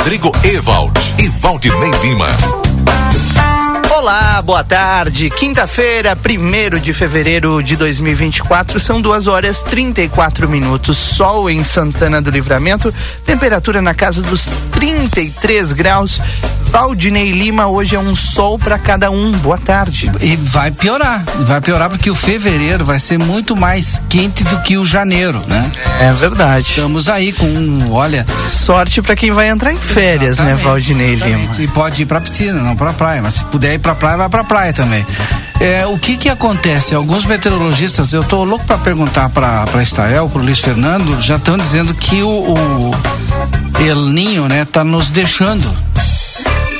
Rodrigo Ewald e Valdinei Lima. Olá, boa tarde. Quinta-feira, 1 de fevereiro de 2024, são duas horas 34 minutos. Sol em Santana do Livramento, temperatura na casa dos 33 graus. Valdinei Lima, hoje é um sol para cada um. Boa tarde. E vai piorar, vai piorar porque o fevereiro vai ser muito mais quente do que o janeiro, né? É verdade. Estamos aí com, olha. Sorte para quem vai entrar em férias, né, Valdinei exatamente. Lima? E pode ir para piscina, não para praia, mas se puder ir para praia, vai para praia também. É, o que que acontece? Alguns meteorologistas, eu tô louco para perguntar para para Estael, para Luiz Fernando, já estão dizendo que o, o El Ninho, né, tá nos deixando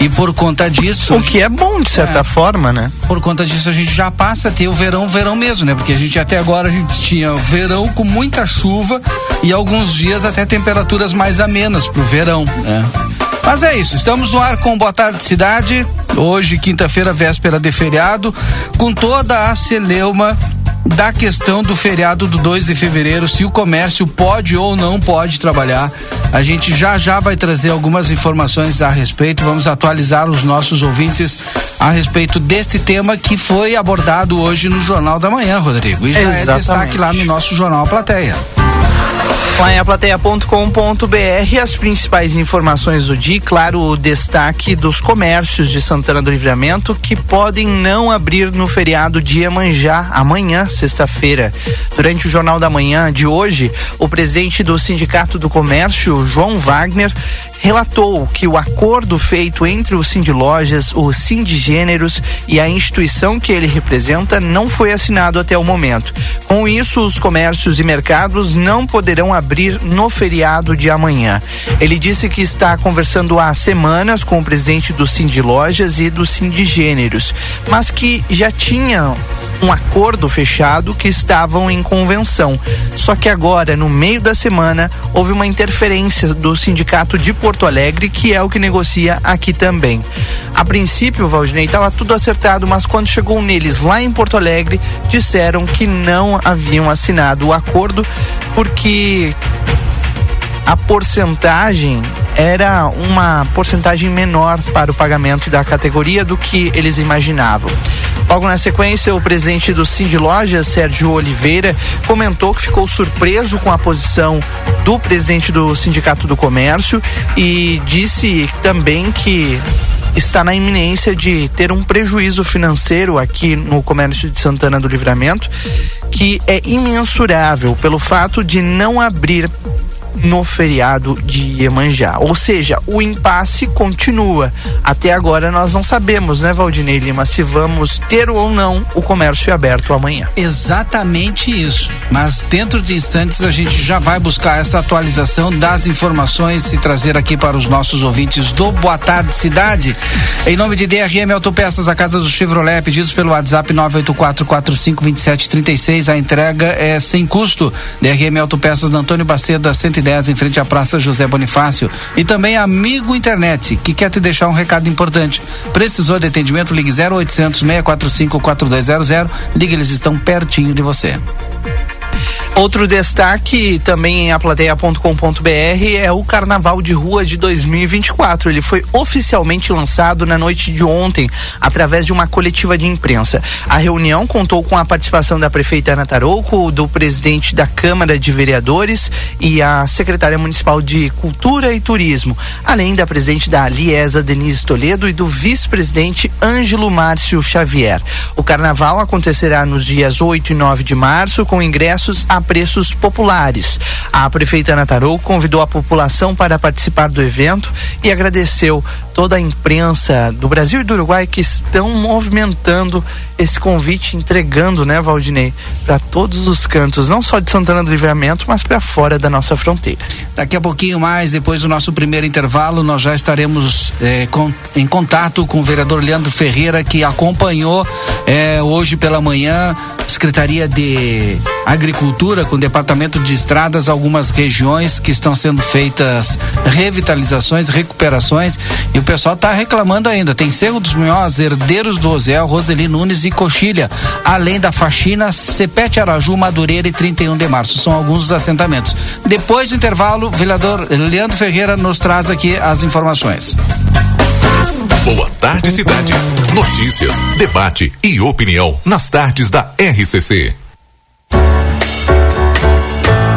e por conta disso. O que é bom, de certa é, forma, né? Por conta disso, a gente já passa a ter o verão, verão mesmo, né? Porque a gente até agora a gente tinha verão com muita chuva e alguns dias até temperaturas mais amenas pro verão, né? Mas é isso, estamos no ar com Boa Tarde Cidade. Hoje, quinta-feira, véspera de feriado, com toda a celeuma da questão do feriado do 2 de fevereiro, se o comércio pode ou não pode trabalhar. A gente já já vai trazer algumas informações a respeito. Vamos atualizar os nossos ouvintes a respeito desse tema que foi abordado hoje no Jornal da Manhã, Rodrigo. E já Exatamente. é destaque lá no nosso Jornal Plateia. Lá em aplateia.com.br as principais informações do dia, claro, o destaque dos comércios de Santana do Livramento que podem não abrir no feriado de Iemanjá amanhã, sexta-feira. Durante o Jornal da Manhã de hoje, o presidente do Sindicato do Comércio, João Wagner, relatou que o acordo feito entre o Cindy Lojas, o Cindy Gêneros e a instituição que ele representa não foi assinado até o momento. Com isso, os comércios e mercados não poderão abrir no feriado de amanhã. Ele disse que está conversando há semanas com o presidente do Cindy Lojas e do Cindy Gêneros, mas que já tinha um acordo fechado que estavam em convenção. Só que agora, no meio da semana, houve uma interferência do sindicato de Alegre, que é o que negocia aqui também. A princípio, Valdinei, estava tudo acertado, mas quando chegou neles lá em Porto Alegre, disseram que não haviam assinado o acordo porque a porcentagem era uma porcentagem menor para o pagamento da categoria do que eles imaginavam. Logo na sequência, o presidente do Cindy Loja, Sérgio Oliveira, comentou que ficou surpreso com a posição do presidente do Sindicato do Comércio e disse também que está na iminência de ter um prejuízo financeiro aqui no comércio de Santana do Livramento, que é imensurável pelo fato de não abrir no feriado de Iemanjá. Ou seja, o impasse continua. Até agora nós não sabemos, né, Valdinei Lima, se vamos ter ou não o comércio aberto amanhã. Exatamente isso. Mas dentro de instantes a gente já vai buscar essa atualização das informações e trazer aqui para os nossos ouvintes do Boa Tarde Cidade. Em nome de DRM Autopeças, a casa do Chevrolet, pedidos pelo WhatsApp 984452736. A entrega é sem custo. DRM Autopeças Antônio Baceda 110 110, em frente à Praça José Bonifácio. E também Amigo Internet, que quer te deixar um recado importante. Precisou de atendimento? Ligue 0800 645 4200. Ligue, eles estão pertinho de você. Outro destaque também em aplateia.com.br é o Carnaval de Rua de 2024. Ele foi oficialmente lançado na noite de ontem, através de uma coletiva de imprensa. A reunião contou com a participação da prefeita Ana Tarouco, do presidente da Câmara de Vereadores e a secretária municipal de Cultura e Turismo, além da presidente da Liesa, Denise Toledo, e do vice-presidente Ângelo Márcio Xavier. O carnaval acontecerá nos dias 8 e 9 de março, com ingressos a preços populares. A prefeita Ana Tarou convidou a população para participar do evento e agradeceu toda a imprensa do Brasil e do Uruguai que estão movimentando esse convite, entregando, né, Valdinei, para todos os cantos, não só de Santana do Livramento, mas para fora da nossa fronteira. Daqui a pouquinho mais, depois do nosso primeiro intervalo, nós já estaremos eh, com, em contato com o vereador Leandro Ferreira, que acompanhou eh, hoje pela manhã Secretaria de Agricultura, com o Departamento de Estradas, algumas regiões que estão sendo feitas revitalizações, recuperações, e o pessoal está reclamando ainda. Tem Cerro dos Minhós, Herdeiros do Ozel, Roseli Nunes e Coxilha, além da faxina, Cepete Araju, Madureira e 31 de março. São alguns dos assentamentos. Depois do intervalo, o vereador Leandro Ferreira nos traz aqui as informações. Boa tarde, cidade. Notícias, debate e opinião nas tardes da RCC.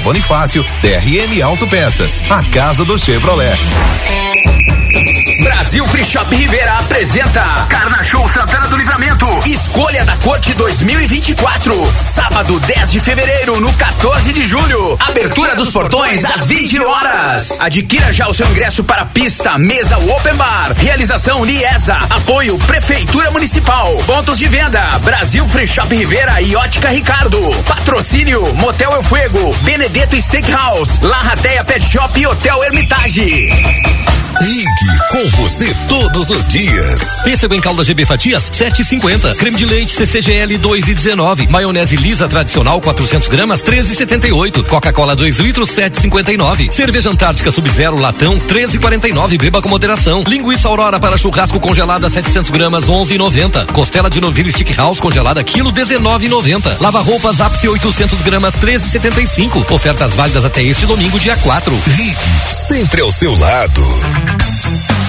Bonifácio, DRM Autopeças, a casa do Chevrolet. Brasil Free Shop Rivera apresenta Carna Show Santana do Livramento. Escolha da Corte 2024. Sábado 10 de fevereiro, no 14 de julho. Abertura dos portões às 20 horas. Adquira já o seu ingresso para pista, mesa Open Bar. Realização Liesa. Apoio Prefeitura Municipal. Pontos de venda: Brasil Free Shop Rivera e Ótica Ricardo. Patrocínio: Motel El Fuego, Benedetto Steakhouse, Larrateia Pet Shop e Hotel Hermitage. Ligue com você todos os dias. Pêssego em calda GB fatias 7,50. Creme de leite CCGL 2,19. Maionese lisa tradicional 400 gramas 13,78. Coca-Cola 2 litros 7,59. Cerveja Antártica Sub-Zero latão 13,49. Beba com moderação. Linguiça Aurora para churrasco congelada 700 gramas 11,90. Costela de novilho Stick House congelada quilo 19,90. Lava roupas Ápice 800 gramas 13,75. Ofertas válidas até este domingo dia 4. Ligue sempre ao seu lado.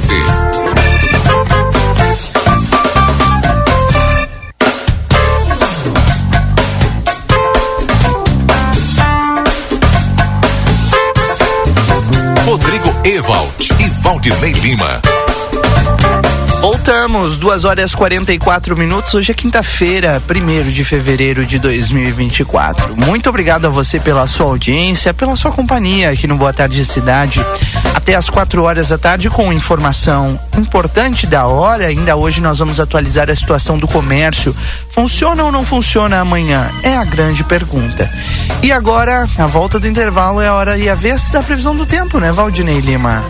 RCC. Rodrigo Ewald e Valdinei Lima. Voltamos, 2 horas 44 minutos. Hoje é quinta-feira, 1 de fevereiro de 2024. Muito obrigado a você pela sua audiência, pela sua companhia aqui no Boa Tarde Cidade. Até às 4 horas da tarde, com informação importante da hora. Ainda hoje nós vamos atualizar a situação do comércio. Funciona ou não funciona amanhã? É a grande pergunta. E agora, a volta do intervalo é a hora e a vez da previsão do tempo, né, Valdinei Lima?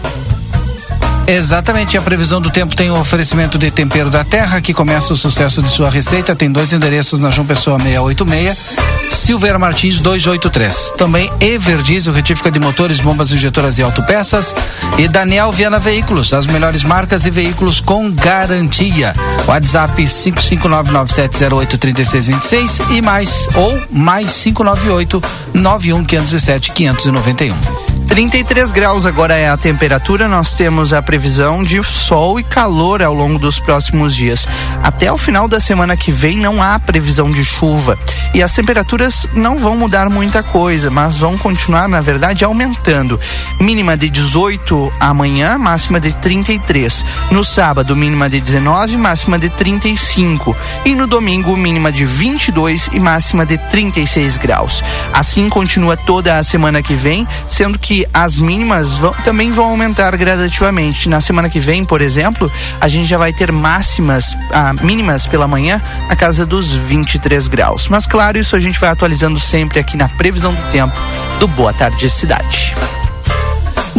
Exatamente, a previsão do tempo tem o um oferecimento de tempero da terra, que começa o sucesso de sua receita. Tem dois endereços na João Pessoa 686, Silveira Martins 283. Também Everdiesel, retífica de motores, bombas injetoras e autopeças. E Daniel Viana Veículos, as melhores marcas e veículos com garantia. WhatsApp 55997083626 e mais ou mais 598 91517 591. 33 graus agora é a temperatura. Nós temos a previsão de sol e calor ao longo dos próximos dias. Até o final da semana que vem não há previsão de chuva. E as temperaturas não vão mudar muita coisa, mas vão continuar, na verdade, aumentando. Mínima de 18 amanhã, máxima de 33. No sábado, mínima de 19, máxima de 35. E no domingo, mínima de 22 e máxima de 36 graus. Assim continua toda a semana que vem, sendo que as mínimas vão, também vão aumentar gradativamente. Na semana que vem, por exemplo, a gente já vai ter máximas, ah, mínimas pela manhã na casa dos 23 graus. Mas claro, isso a gente vai atualizando sempre aqui na previsão do tempo do Boa Tarde Cidade.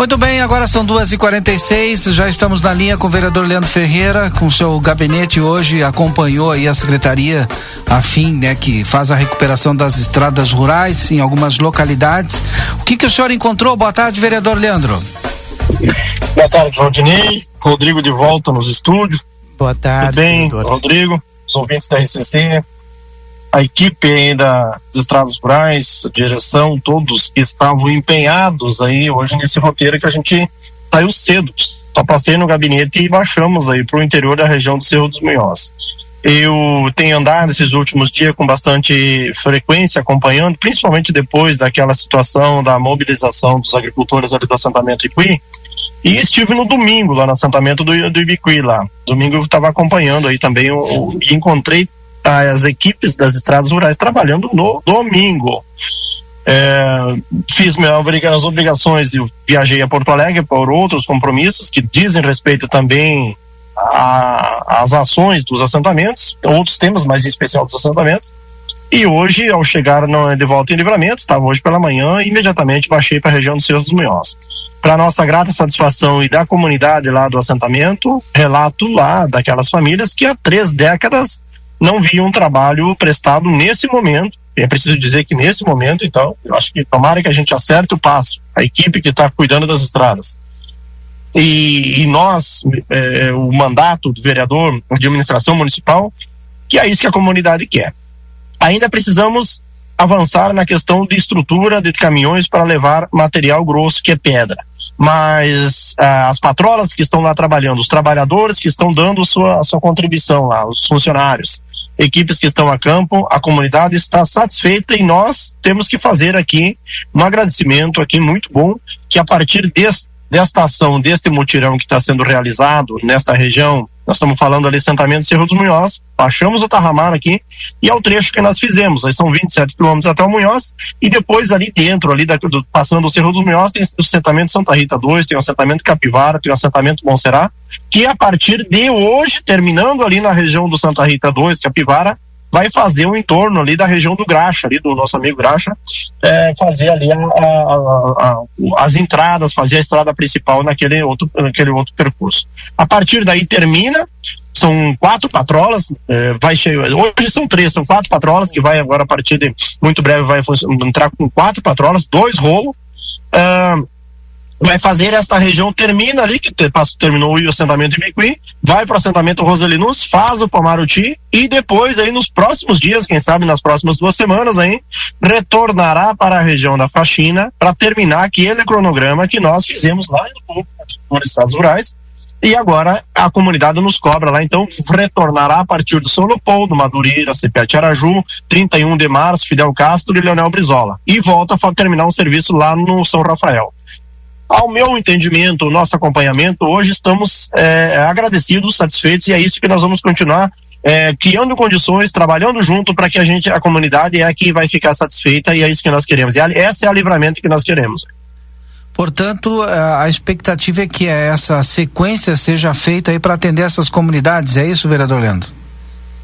Muito bem, agora são duas e quarenta e seis, já estamos na linha com o vereador Leandro Ferreira, com seu gabinete hoje, acompanhou aí a secretaria a fim, né, que faz a recuperação das estradas rurais em algumas localidades. O que que o senhor encontrou? Boa tarde, vereador Leandro. Boa tarde, Valdinei, Rodrigo de volta nos estúdios. Boa tarde. Tudo bem, vereador. Rodrigo, os ouvintes da RCC, a equipe aí das estradas rurais, direção, todos que estavam empenhados aí hoje nesse roteiro que a gente saiu cedo. Só passei no gabinete e baixamos aí para o interior da região do Cerro dos Munhoz. Eu tenho andado esses últimos dias com bastante frequência acompanhando, principalmente depois daquela situação da mobilização dos agricultores ali do assentamento Iqui. E estive no domingo lá no assentamento do, do Ibiqui lá. Domingo eu estava acompanhando aí também o, o, e encontrei as equipes das estradas rurais trabalhando no domingo. É, fiz minhas obrigações e viajei a Porto Alegre por outros compromissos que dizem respeito também às ações dos assentamentos, outros temas, mas em especial dos assentamentos. E hoje, ao chegar no, de volta em livramento, estava hoje pela manhã, imediatamente baixei para a região do Cerro dos Munhoz. Para nossa grata satisfação e da comunidade lá do assentamento, relato lá daquelas famílias que há três décadas não via um trabalho prestado nesse momento. E é preciso dizer que nesse momento, então, eu acho que tomara que a gente acerte o passo, a equipe que está cuidando das estradas. E, e nós, é, o mandato do vereador de administração municipal, que é isso que a comunidade quer. Ainda precisamos avançar na questão de estrutura de caminhões para levar material grosso, que é pedra. Mas ah, as patrolas que estão lá trabalhando, os trabalhadores que estão dando sua, sua contribuição lá, os funcionários, equipes que estão a campo, a comunidade está satisfeita e nós temos que fazer aqui um agradecimento aqui muito bom, que a partir deste, desta ação, deste mutirão que está sendo realizado nesta região, nós estamos falando ali assentamento Cerro dos Munhoz, baixamos o Tarramar aqui e é o trecho que nós fizemos. Aí são 27 quilômetros até o Munhoz e depois ali dentro, ali da, do, passando o Cerro dos Munhoz, tem o assentamento Santa Rita 2, tem o assentamento Capivara, tem o assentamento Monserrat, que a partir de hoje, terminando ali na região do Santa Rita 2, Capivara, vai fazer o entorno ali da região do Graxa, ali do nosso amigo Graxa, é, fazer ali a, a, a, as entradas, fazer a estrada principal naquele outro, naquele outro percurso. A partir daí termina, são quatro patrolas, é, vai chegar, hoje são três, são quatro patrolas que vai agora a partir de muito breve vai entrar com quatro patrolas, dois rolos, vai fazer esta região, termina ali, que terminou o assentamento de Micuí, vai para o assentamento Roselinus, faz o Pamaruti e depois aí nos próximos dias, quem sabe nas próximas duas semanas aí, retornará para a região da faxina para terminar aquele cronograma que nós fizemos lá no Estados Rurais, e agora a comunidade nos cobra lá, então retornará a partir do São Leopoldo, Madureira, CPA Araju, 31 de março, Fidel Castro e Leonel Brizola. E volta a terminar um serviço lá no São Rafael. Ao meu entendimento, o nosso acompanhamento, hoje estamos é, agradecidos, satisfeitos, e é isso que nós vamos continuar é, criando condições, trabalhando junto para que a gente, a comunidade, é a que vai ficar satisfeita e é isso que nós queremos. E essa é a livramento que nós queremos. Portanto, a expectativa é que essa sequência seja feita aí para atender essas comunidades, é isso, vereador Leandro?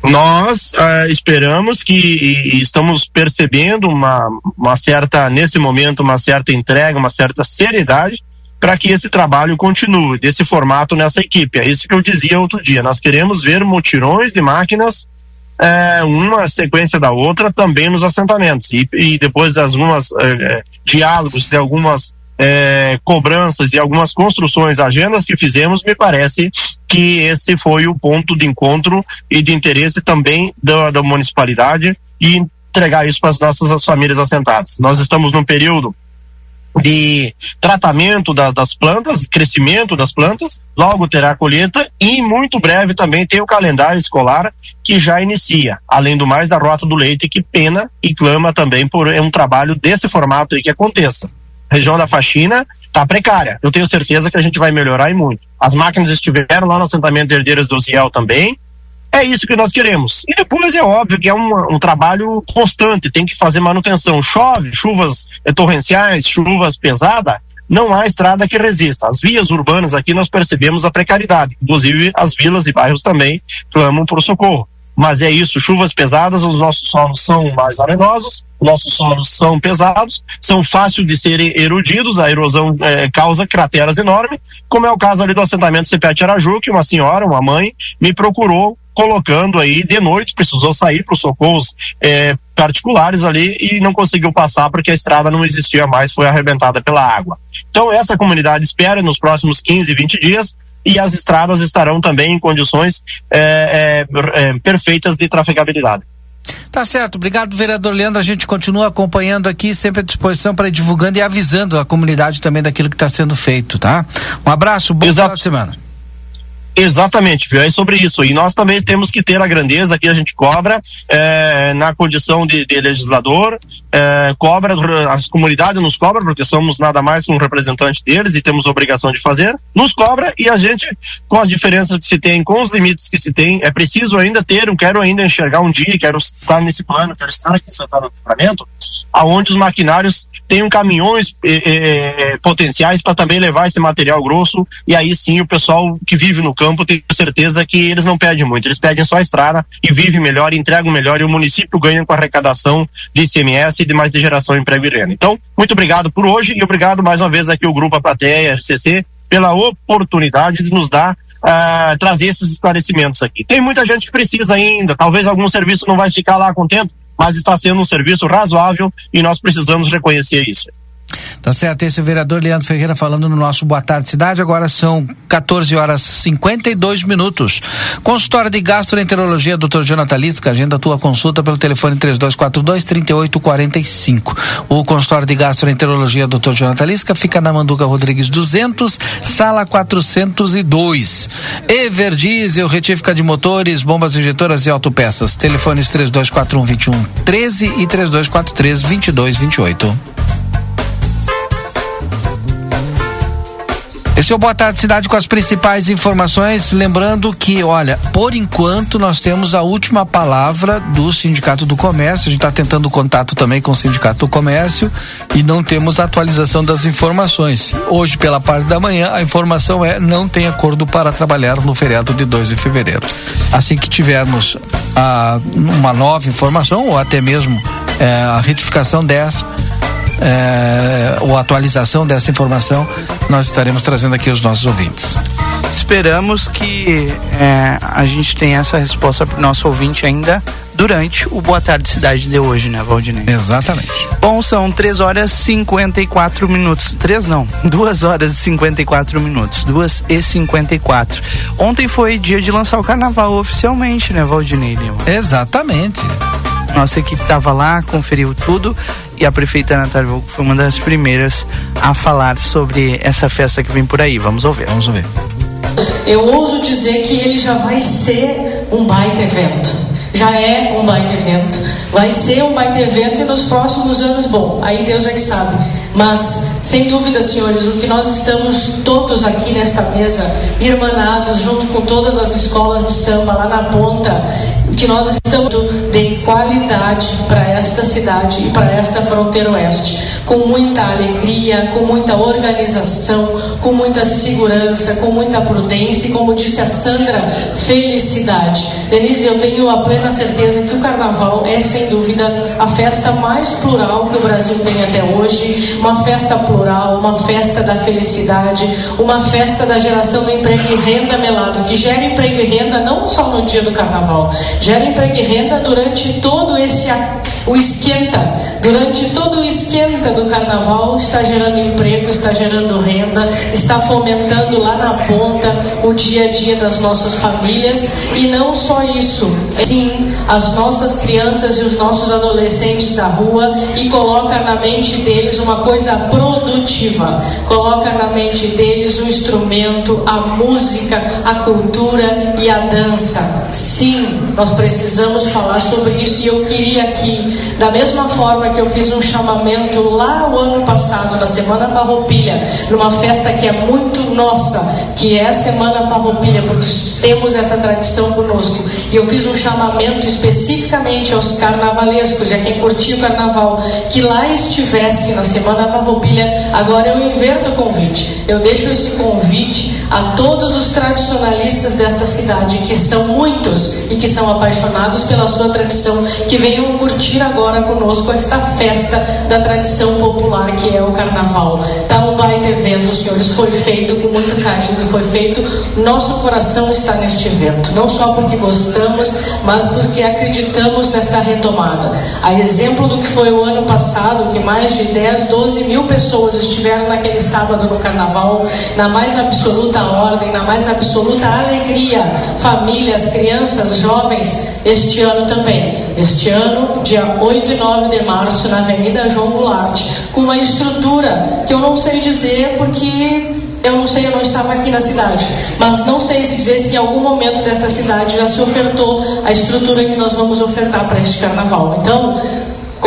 Nós uh, esperamos que e, e estamos percebendo uma, uma certa, nesse momento, uma certa entrega, uma certa seriedade para que esse trabalho continue desse formato nessa equipe. É isso que eu dizia outro dia. Nós queremos ver mutirões de máquinas, é, uma sequência da outra, também nos assentamentos. E, e depois de algumas é, diálogos, de algumas é, cobranças e algumas construções, agendas que fizemos, me parece que esse foi o ponto de encontro e de interesse também da, da municipalidade e entregar isso para as nossas famílias assentadas. Nós estamos num período de tratamento da, das plantas, crescimento das plantas, logo terá a colheita e muito breve também tem o calendário escolar que já inicia, além do mais da rota do leite que pena e clama também por um trabalho desse formato aí que aconteça região da faxina está precária. Eu tenho certeza que a gente vai melhorar e muito. As máquinas estiveram lá no assentamento de Herdeiras do Ciel também. É isso que nós queremos. E depois é óbvio que é um, um trabalho constante, tem que fazer manutenção. Chove, chuvas torrenciais, chuvas pesadas, não há estrada que resista. As vias urbanas aqui nós percebemos a precariedade. Inclusive as vilas e bairros também clamam por socorro mas é isso, chuvas pesadas, os nossos solos são mais arenosos, nossos solos são pesados, são fáceis de serem erodidos, a erosão é, causa crateras enormes, como é o caso ali do assentamento CPA Araju, que uma senhora, uma mãe, me procurou colocando aí de noite, precisou sair para os socorros é, particulares ali e não conseguiu passar porque a estrada não existia mais, foi arrebentada pela água. Então essa comunidade espera nos próximos 15, 20 dias e as estradas estarão também em condições é, é, é, perfeitas de trafegabilidade. Tá certo, obrigado vereador Leandro, a gente continua acompanhando aqui, sempre à disposição para ir divulgando e avisando a comunidade também daquilo que está sendo feito, tá? Um abraço, bom Exato. final de semana. Exatamente, viu? É sobre isso. E nós também temos que ter a grandeza que a gente cobra é, na condição de, de legislador, é, cobra, as comunidades nos cobram, porque somos nada mais que um representante deles e temos obrigação de fazer, nos cobra e a gente, com as diferenças que se tem, com os limites que se tem, é preciso ainda ter, eu quero ainda enxergar um dia, quero estar nesse plano, quero estar aqui sentado no equipamento, aonde os maquinários tenham caminhões é, potenciais para também levar esse material grosso e aí sim o pessoal que vive no campo campo, tenho certeza que eles não pedem muito, eles pedem só a estrada e vivem melhor, entregam melhor e o município ganha com a arrecadação de ICMS e demais de geração de emprego e renda. Então, muito obrigado por hoje e obrigado mais uma vez aqui o Grupo A Plateia, RCC, pela oportunidade de nos dar uh, trazer esses esclarecimentos aqui. Tem muita gente que precisa ainda, talvez algum serviço não vai ficar lá contento, mas está sendo um serviço razoável e nós precisamos reconhecer isso. Tá certo, esse é o vereador Leandro Ferreira falando no nosso Boa Tarde Cidade. Agora são 14 horas 52 minutos. Consultório de Gastroenterologia, Dr. Jonathan Lisca, agenda tua consulta pelo telefone 3242 3845. O consultório de Gastroenterologia, Dr. Jonathan Lisca, fica na Manduca Rodrigues 200, sala 402. Everdiesel, retífica de motores, bombas injetoras e autopeças. Telefones 3241 2113 e 3243 Esse é o Boa Tarde Cidade com as principais informações. Lembrando que, olha, por enquanto nós temos a última palavra do Sindicato do Comércio. A gente está tentando contato também com o Sindicato do Comércio e não temos atualização das informações. Hoje, pela parte da manhã, a informação é não tem acordo para trabalhar no feriado de 2 de fevereiro. Assim que tivermos a, uma nova informação ou até mesmo é, a retificação dessa é, ou atualização dessa informação, nós estaremos trazendo aqui os nossos ouvintes. Esperamos que é, a gente tenha essa resposta para o nosso ouvinte ainda durante o Boa Tarde Cidade de hoje, né, Valdinei? Exatamente. Bom, são 3 horas e 54 minutos. 3 não, 2 horas e 54 minutos. 2 e 54. Ontem foi dia de lançar o carnaval oficialmente, né, Valdinei Lima? Exatamente. Nossa equipe estava lá, conferiu tudo e a prefeita Natália Volco foi uma das primeiras a falar sobre essa festa que vem por aí. Vamos ouvir. Vamos ouvir. Eu ouso dizer que ele já vai ser um baita evento. Já é um baita evento. Vai ser um baita evento e nos próximos anos, bom, aí Deus é que sabe. Mas, sem dúvida, senhores, o que nós estamos todos aqui nesta mesa, irmanados, junto com todas as escolas de samba lá na ponta, que nós estamos de qualidade para esta cidade e para esta fronteira oeste, com muita alegria, com muita organização, com muita segurança, com muita prudência e, como disse a Sandra, felicidade. Denise, eu tenho a plena certeza que o carnaval é, sem dúvida, a festa mais plural que o Brasil tem até hoje, uma festa plural, uma festa da felicidade, uma festa da geração do emprego e renda melado, que gera emprego e renda não só no dia do carnaval, gera emprego e renda durante todo esse o esquenta, durante todo o esquenta do carnaval, está gerando emprego, está gerando renda, está fomentando lá na ponta o dia a dia das nossas famílias. E não só isso, sim, as nossas crianças e os nossos adolescentes da rua. E coloca na mente deles uma coisa produtiva, coloca na mente deles o instrumento, a música, a cultura e a dança. Sim, nós precisamos falar sobre isso e eu queria aqui, da mesma forma que eu fiz um chamamento lá o ano passado, na Semana Farroupilha, numa festa que é muito nossa, que é a Semana Farroupilha, porque temos essa tradição conosco. E eu fiz um chamamento especificamente aos carnavalescos, a quem curtiu o carnaval, que lá estivesse na Semana Farroupilha. Agora eu inverto o convite. Eu deixo esse convite a todos os tradicionalistas desta cidade, que são muitos e que são apaixonados pela sua tradição, que venham curtir agora conosco esta festa da tradição popular que é o carnaval. Tá um baita evento, senhores, foi feito com muito carinho foi feito. Nosso coração está neste evento, não só porque gostamos, mas porque acreditamos nesta retomada. A exemplo do que foi o ano passado, que mais de 10, 12 mil pessoas estiveram naquele sábado no carnaval, na mais absoluta ordem, na mais absoluta alegria, famílias, crianças, jovens, este ano também. Este ano, dia 8 e 9 de março, na Avenida João Goulart, com uma estrutura que eu não sei dizer porque eu não sei, eu não estava aqui na cidade, mas não sei se dizer se em algum momento desta cidade já se ofertou a estrutura que nós vamos ofertar para este carnaval. Então,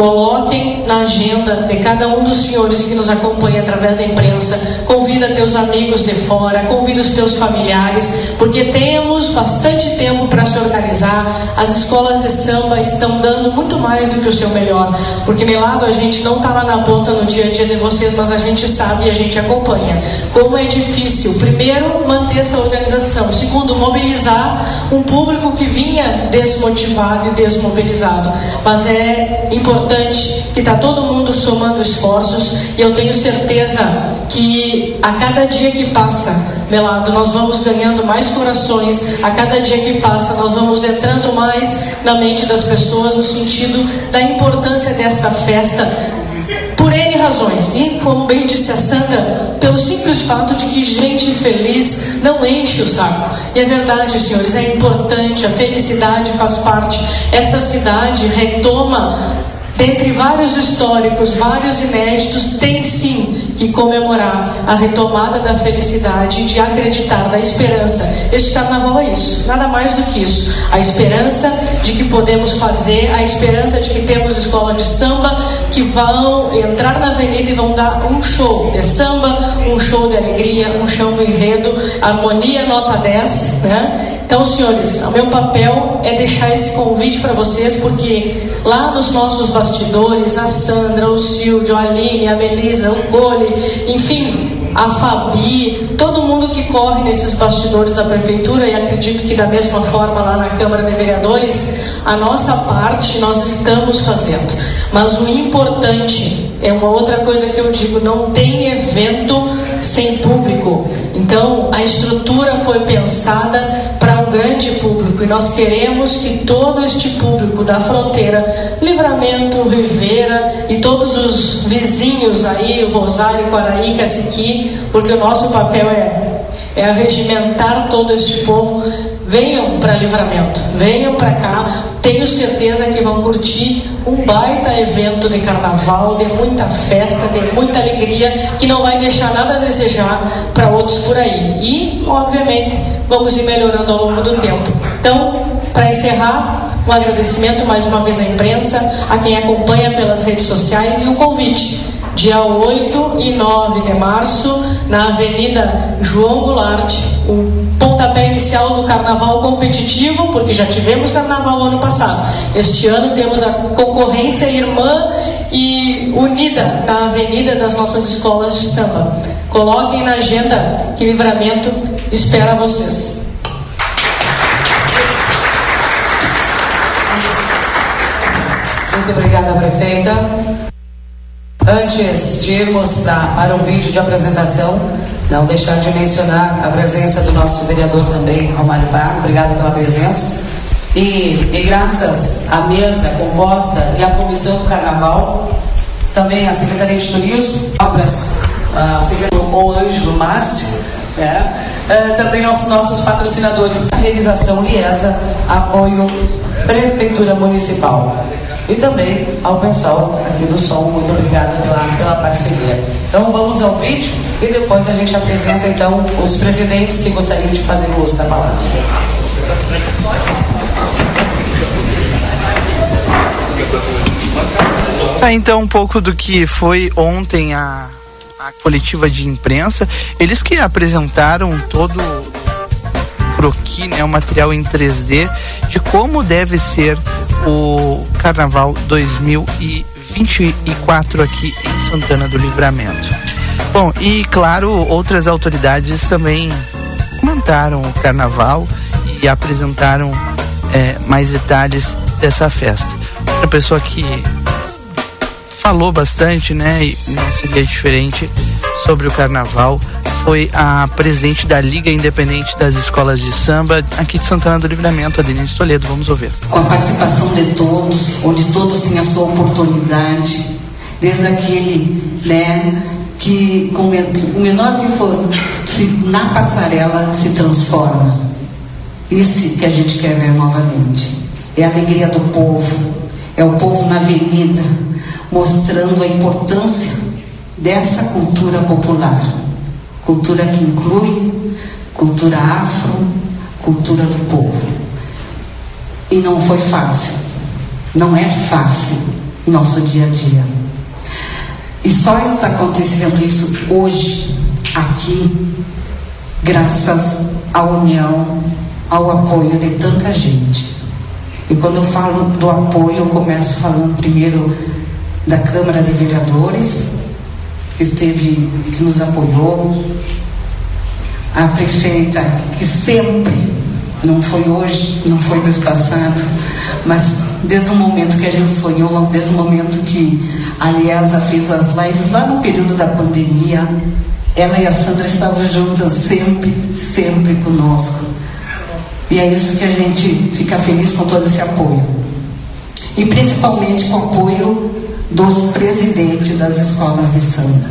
Coloquem na agenda de cada um dos senhores que nos acompanha através da imprensa. Convida teus amigos de fora, convida os teus familiares, porque temos bastante tempo para se organizar. As escolas de samba estão dando muito mais do que o seu melhor, porque meu lado a gente não está lá na ponta no dia a dia de vocês, mas a gente sabe e a gente acompanha. Como é difícil, primeiro, manter essa organização, segundo, mobilizar um público que vinha desmotivado e desmobilizado. Mas é importante importante que está todo mundo somando esforços e eu tenho certeza que a cada dia que passa, Melado, nós vamos ganhando mais corações, a cada dia que passa, nós vamos entrando mais na mente das pessoas no sentido da importância desta festa por N razões. E, como bem disse a Sandra, pelo simples fato de que gente feliz não enche o saco. E é verdade, senhores, é importante, a felicidade faz parte. Esta cidade retoma Dentre vários históricos, vários inéditos, tem sim que comemorar a retomada da felicidade, de acreditar na esperança. Este carnaval é isso, nada mais do que isso. A esperança de que podemos fazer, a esperança de que temos escola de samba que vão entrar na avenida e vão dar um show de samba, um show de alegria, um show de enredo, harmonia nota 10, né? Então, senhores, o meu papel é deixar esse convite para vocês, porque lá nos nossos bastidores bastidores, a Sandra, o Silvio, a Aline, a Melisa, o Gole, enfim, a Fabi, todo mundo que corre nesses bastidores da prefeitura e acredito que da mesma forma lá na Câmara de Vereadores, a nossa parte nós estamos fazendo. Mas o importante é uma outra coisa que eu digo, não tem evento sem público. Então, a estrutura foi pensada para grande público e nós queremos que todo este público da fronteira, Livramento, Rivera e todos os vizinhos aí, Rosário, Quaraí, Caciqui, porque o nosso papel é, é regimentar todo este povo, venham para Livramento, venham para cá, tenho certeza que vão curtir um baita evento de carnaval, de muita festa, de muita alegria, que não vai deixar nada a desejar para outros por aí. E, obviamente, vamos ir melhorando ao longo do tempo. Então, para encerrar, um agradecimento mais uma vez à imprensa, a quem acompanha pelas redes sociais e o convite. Dia 8 e 9 de março, na Avenida João Goulart, o pontapé inicial do carnaval competitivo, porque já tivemos carnaval ano passado. Este ano temos a concorrência irmã e unida na avenida das nossas escolas de samba. Coloquem na agenda que livramento espera vocês. Muito obrigada, prefeita. Antes de irmos pra, para o vídeo de apresentação, não deixar de mencionar a presença do nosso vereador também, Romário Paz. Obrigada pela presença. E, e graças à mesa composta e à comissão do carnaval, também a Secretaria de Turismo, a secretário o Ângelo Márcio, né? Uh, também aos nossos patrocinadores, a realização Liesa, apoio Prefeitura Municipal. E também ao pessoal aqui do som, muito obrigada pela, pela parceria. Então vamos ao vídeo e depois a gente apresenta então os presidentes que gostariam de fazer uso da palavra. Tá, então um pouco do que foi ontem a, a coletiva de imprensa. Eles que apresentaram todo croquis, né, o material em 3D de como deve ser o Carnaval 2024 aqui em Santana do Livramento. Bom, e claro, outras autoridades também comentaram o Carnaval e apresentaram é, mais detalhes dessa festa. Outra pessoa que falou bastante, né, e não seria diferente sobre o Carnaval foi a presidente da Liga Independente das Escolas de Samba aqui de Santana do Livramento, a Denise Toledo. Vamos ouvir. Com a participação de todos, onde todos têm a sua oportunidade, desde aquele, né, que com o menor que for, se na passarela se transforma. Isso que a gente quer ver novamente. É a alegria do povo, é o povo na avenida, mostrando a importância dessa cultura popular cultura que inclui cultura afro, cultura do povo. E não foi fácil, não é fácil nosso dia a dia. E só está acontecendo isso hoje, aqui, graças à união, ao apoio de tanta gente. E quando eu falo do apoio, eu começo falando primeiro da Câmara de Vereadores, que esteve, que nos apoiou, a prefeita que sempre, não foi hoje, não foi mês passado, mas desde o momento que a gente sonhou, desde o momento que a Liesa fez as lives, lá no período da pandemia, ela e a Sandra estavam juntas sempre, sempre conosco. E é isso que a gente fica feliz com todo esse apoio. E principalmente com o apoio dos presidentes das escolas de samba.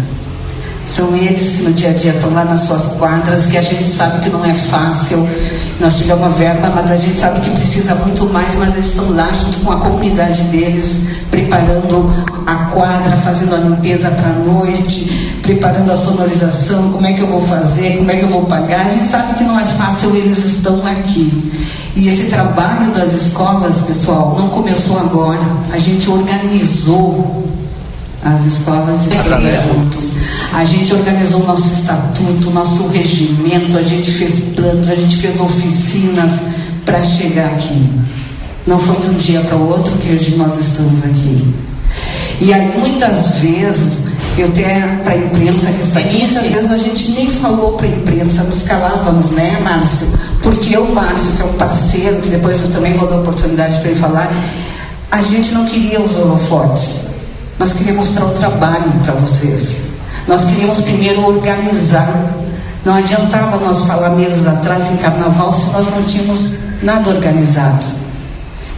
São eles que no dia a dia estão lá nas suas quadras, que a gente sabe que não é fácil. Nós tivemos uma verba, mas a gente sabe que precisa muito mais, mas eles estão lá junto com a comunidade deles, preparando a quadra, fazendo a limpeza para a noite, preparando a sonorização, como é que eu vou fazer, como é que eu vou pagar. A gente sabe que não é fácil, eles estão aqui. E esse trabalho das escolas, pessoal, não começou agora. A gente organizou as escolas de juntos. A gente organizou nosso estatuto, nosso regimento, a gente fez planos, a gente fez oficinas para chegar aqui. Não foi de um dia para o outro que hoje nós estamos aqui. E aí muitas vezes, eu até para a imprensa que está aqui, muitas vezes a gente nem falou para a imprensa, nos calávamos, né, Márcio? Porque eu, Márcio, que é um parceiro, que depois eu também vou dar oportunidade para ele falar, a gente não queria os holofotes. Nós queríamos mostrar o trabalho para vocês. Nós queríamos primeiro organizar Não adiantava nós falar meses atrás em carnaval se nós não tínhamos nada organizado.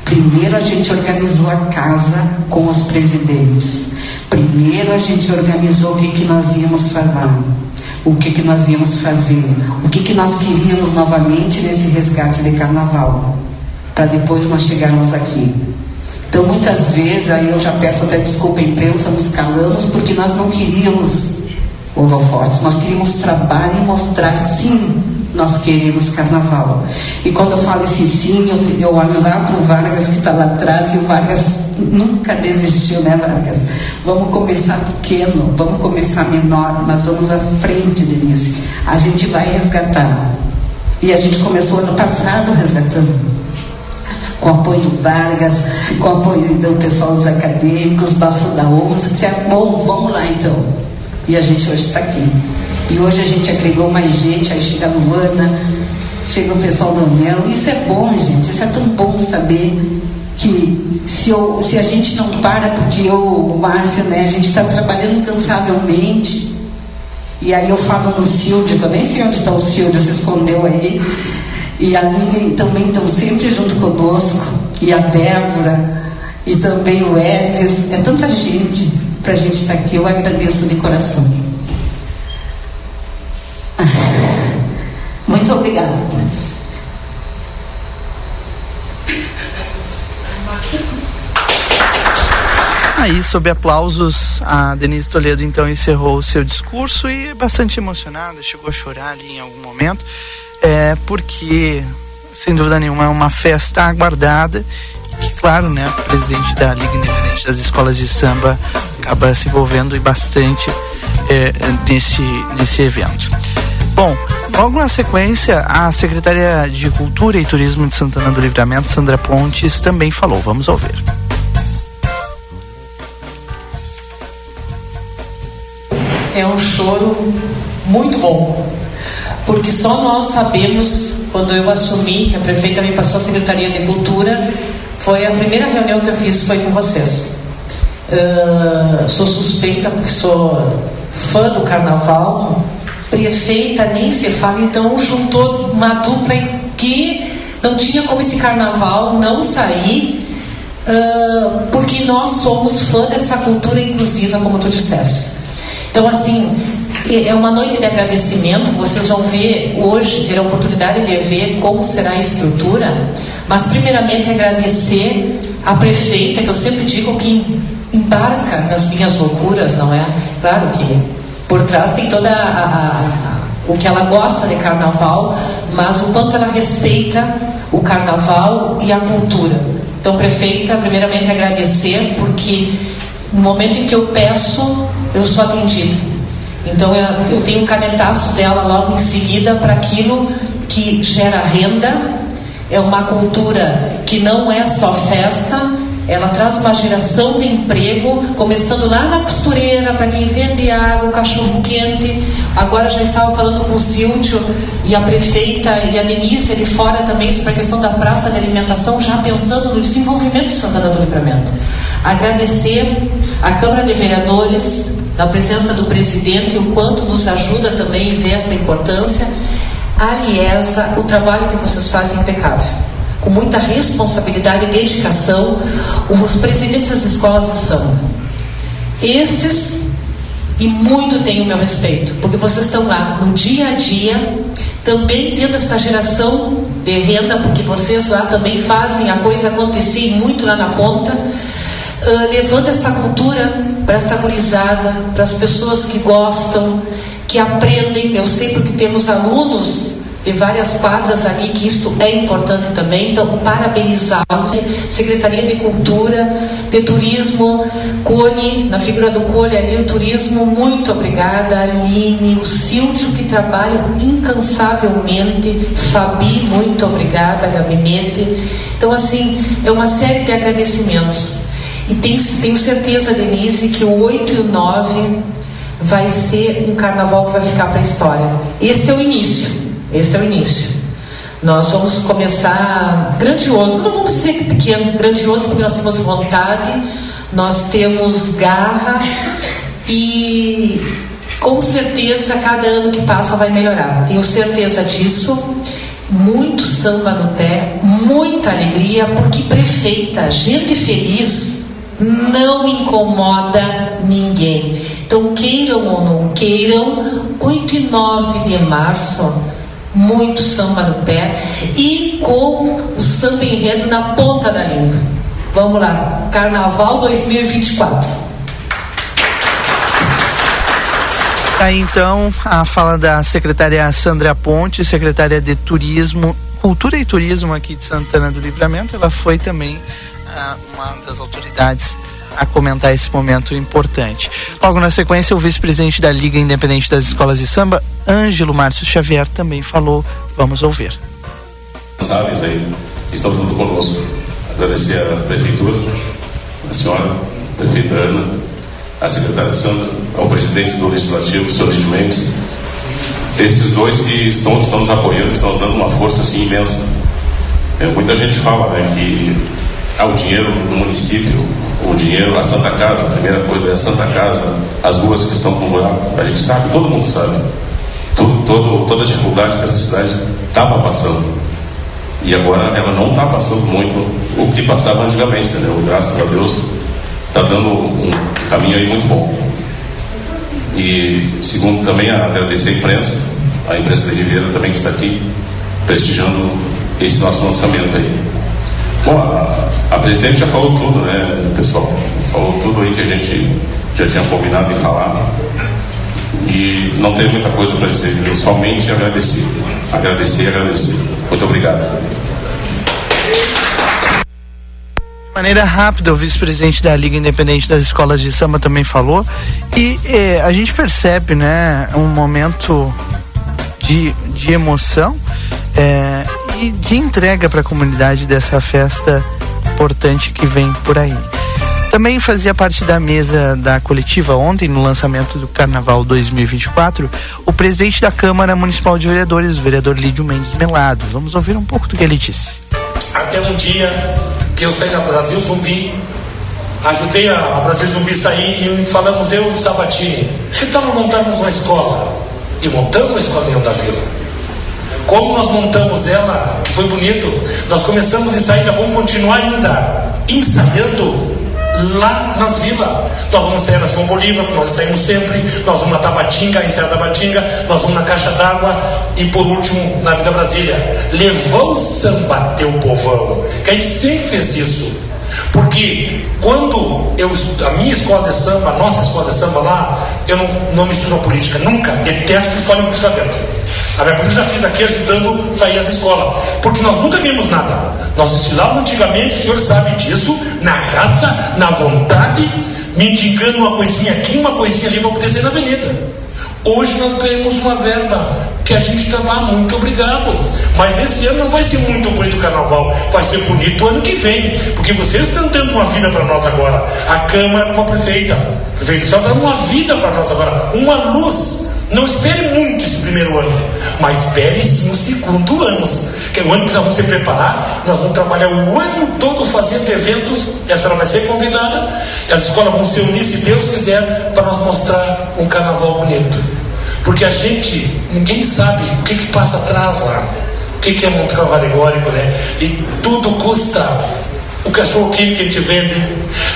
Primeiro a gente organizou a casa com os presidentes. Primeiro a gente organizou o que, que nós íamos falar, o que, que nós íamos fazer, o que, que nós queríamos novamente nesse resgate de carnaval, para depois nós chegarmos aqui. Então muitas vezes, aí eu já peço até desculpa à imprensa, nos calamos porque nós não queríamos holofotes. Nós queríamos trabalhar e mostrar, sim, nós queremos carnaval. E quando eu falo esse sim, eu, eu olho lá para o Vargas que está lá atrás e o Vargas nunca desistiu, né, Vargas? Vamos começar pequeno, vamos começar menor, mas vamos à frente, Denise. A gente vai resgatar. E a gente começou ano passado resgatando com apoio do Vargas, com apoio do pessoal dos acadêmicos, Bafo da ONU, disseram, bom, vamos lá então. E a gente hoje está aqui. E hoje a gente agregou mais gente, aí chega a Luana, chega o pessoal da União. Isso é bom, gente. Isso é tão bom saber que se, eu, se a gente não para, porque eu, o Márcio, né, a gente está trabalhando incansavelmente. E aí eu falo no Silvio, que eu nem sei onde está o Silvio, se escondeu aí. E a Lili também estão sempre junto conosco. E a Débora, e também o Edson. É tanta gente para a gente estar tá aqui. Eu agradeço de coração. Muito obrigada. Aí, sob aplausos, a Denise Toledo então encerrou o seu discurso e bastante emocionada, chegou a chorar ali em algum momento, é, porque, sem dúvida nenhuma, é uma festa aguardada que, claro, né, o presidente da Liga Independente das Escolas de Samba acaba se envolvendo bastante é, nesse, nesse evento. Bom, logo na sequência, a secretária de Cultura e Turismo de Santana do Livramento, Sandra Pontes, também falou. Vamos ouvir. É um choro muito bom, porque só nós sabemos, quando eu assumi, que a prefeita me passou a Secretaria de Cultura, foi a primeira reunião que eu fiz foi com vocês. Uh, sou suspeita porque sou fã do carnaval, prefeita nem se fala, então juntou uma dupla que não tinha como esse carnaval não sair, uh, porque nós somos fã dessa cultura inclusiva, como tu disseste. Então, assim, é uma noite de agradecimento. Vocês vão ver hoje, ter a oportunidade de ver como será a estrutura. Mas, primeiramente, agradecer a prefeita, que eu sempre digo que embarca nas minhas loucuras, não é? Claro que por trás tem toda a, a, o que ela gosta de carnaval, mas o quanto ela respeita o carnaval e a cultura. Então, prefeita, primeiramente agradecer, porque no momento em que eu peço, eu sou atendida. Então, eu, eu tenho um canetaço dela logo em seguida para aquilo que gera renda, é uma cultura que não é só festa, ela traz uma geração de emprego, começando lá na costureira, para quem vende água, cachorro quente. Agora já estava falando com o Silvio e a prefeita e a Denise ali fora também sobre a questão da praça de alimentação, já pensando no desenvolvimento de Santana do Livramento. Agradecer à Câmara de Vereadores, na presença do presidente, o quanto nos ajuda também e vê esta importância. Ariesa, o trabalho que vocês fazem é impecável com muita responsabilidade e dedicação, os presidentes das escolas são esses e muito têm o meu respeito, porque vocês estão lá no dia a dia, também tendo esta geração de renda, porque vocês lá também fazem a coisa acontecer muito lá na ponta, uh, levando essa cultura para essa gurizada, para as pessoas que gostam, que aprendem. Eu sei porque temos alunos e várias quadras ali que isto é importante também. Então, parabenizá-los. Secretaria de Cultura, de Turismo, Cone, na figura do Cone ali, o turismo, muito obrigada. Aline, o Silvio que trabalha incansavelmente, Fabi, muito obrigada, gabinete. Então, assim, é uma série de agradecimentos. E tenho, certeza, Denise, que o 8 e o 9 vai ser um carnaval que vai ficar para a história. Este é o início. Este é o início. Nós vamos começar grandioso, não vamos ser pequeno, grandioso porque nós temos vontade, nós temos garra e Com certeza, cada ano que passa vai melhorar. Tenho certeza disso. Muito samba no pé, muita alegria, porque prefeita, gente feliz, não incomoda ninguém. Então, queiram ou não queiram, 8 e 9 de março, muito samba no pé e com o samba enredo na ponta da língua. Vamos lá, Carnaval 2024. Aí então a fala da secretária Sandra Ponte, secretária de Turismo, Cultura e Turismo aqui de Santana do Livramento. Ela foi também ah, uma das autoridades a comentar esse momento importante. Logo na sequência, o vice-presidente da Liga Independente das Escolas de Samba, Ângelo Márcio Xavier, também falou. Vamos ouvir. Sabes aí, estão junto conosco. Agradecer à prefeitura, a senhora, a prefeita Ana, a secretária Sandra, ao presidente do Legislativo, o senhor Mendes, esses dois que estão, estão nos apoiando, estão nos dando uma força assim imensa. É, muita gente fala né, que há o dinheiro no município, o dinheiro, a Santa Casa, a primeira coisa é a Santa Casa, as ruas que estão com buraco, a gente sabe, todo mundo sabe. Tudo, todo, toda a dificuldade que essa cidade estava passando. E agora ela não está passando muito o que passava antigamente, entendeu? Graças a Deus está dando um caminho aí muito bom. E segundo também agradecer a imprensa, a imprensa da Ribeira também que está aqui prestigiando esse nosso lançamento aí. Bom, a, presidente já falou tudo, né, pessoal? Falou tudo aí que a gente já tinha combinado em falar. E não tem muita coisa para dizer, somente agradecer. Agradecer agradecer. Muito obrigado. De maneira rápida, o vice-presidente da Liga Independente das Escolas de Samba também falou. E eh, a gente percebe, né, um momento de, de emoção eh, e de entrega para a comunidade dessa festa importante que vem por aí. Também fazia parte da mesa da coletiva ontem, no lançamento do Carnaval 2024, o presidente da Câmara Municipal de Vereadores, o vereador Lídio Mendes Melado. Vamos ouvir um pouco do que ele disse. Até um dia que eu saí da Brasil Zumbi, ajudei a, Brasil Zumbi sair e falamos eu e o Sabatini, que tal montarmos uma escola? E montamos a escolinha da vila. Como nós montamos ela, que foi bonito, nós começamos a ensaiar, ainda vamos continuar ainda ensaiando lá nas vilas. Nós vamos sair na Simão Bolívar, nós saímos sempre, nós vamos na Tabatinga, ensaiar Tabatinga, nós vamos na Caixa d'Água e por último na Vida Brasília. Levou o samba teu povão, que a gente sempre fez isso. Porque quando eu a minha escola de samba, a nossa escola de samba lá, eu não, não misturo política, nunca, detesto que falem puxar dentro. A minha política já fiz aqui ajudando sair as escolas. Porque nós nunca vimos nada. Nós desfilávamos antigamente, o senhor sabe disso, na raça, na vontade, mendigando uma coisinha aqui, uma coisinha ali para poder sair na avenida. Hoje nós ganhamos uma verba que a gente está muito obrigado. Mas esse ano não vai ser muito bonito o carnaval, vai ser bonito o ano que vem, porque vocês estão dando uma vida para nós agora. A Câmara com a prefeita. A prefeita está dando uma vida para nós agora, uma luz. Não espere muito esse primeiro ano, mas espere sim o segundo ano. Que é o ano que nós vamos se preparar, nós vamos trabalhar o ano todo fazendo eventos, e a senhora vai ser convidada, e as escolas vão se unir, se Deus quiser, para nós mostrar um carnaval bonito. Porque a gente, ninguém sabe o que, que passa atrás lá, o que, que é montar carro alegórico, né? E tudo custa o cachorro quente que a gente vende,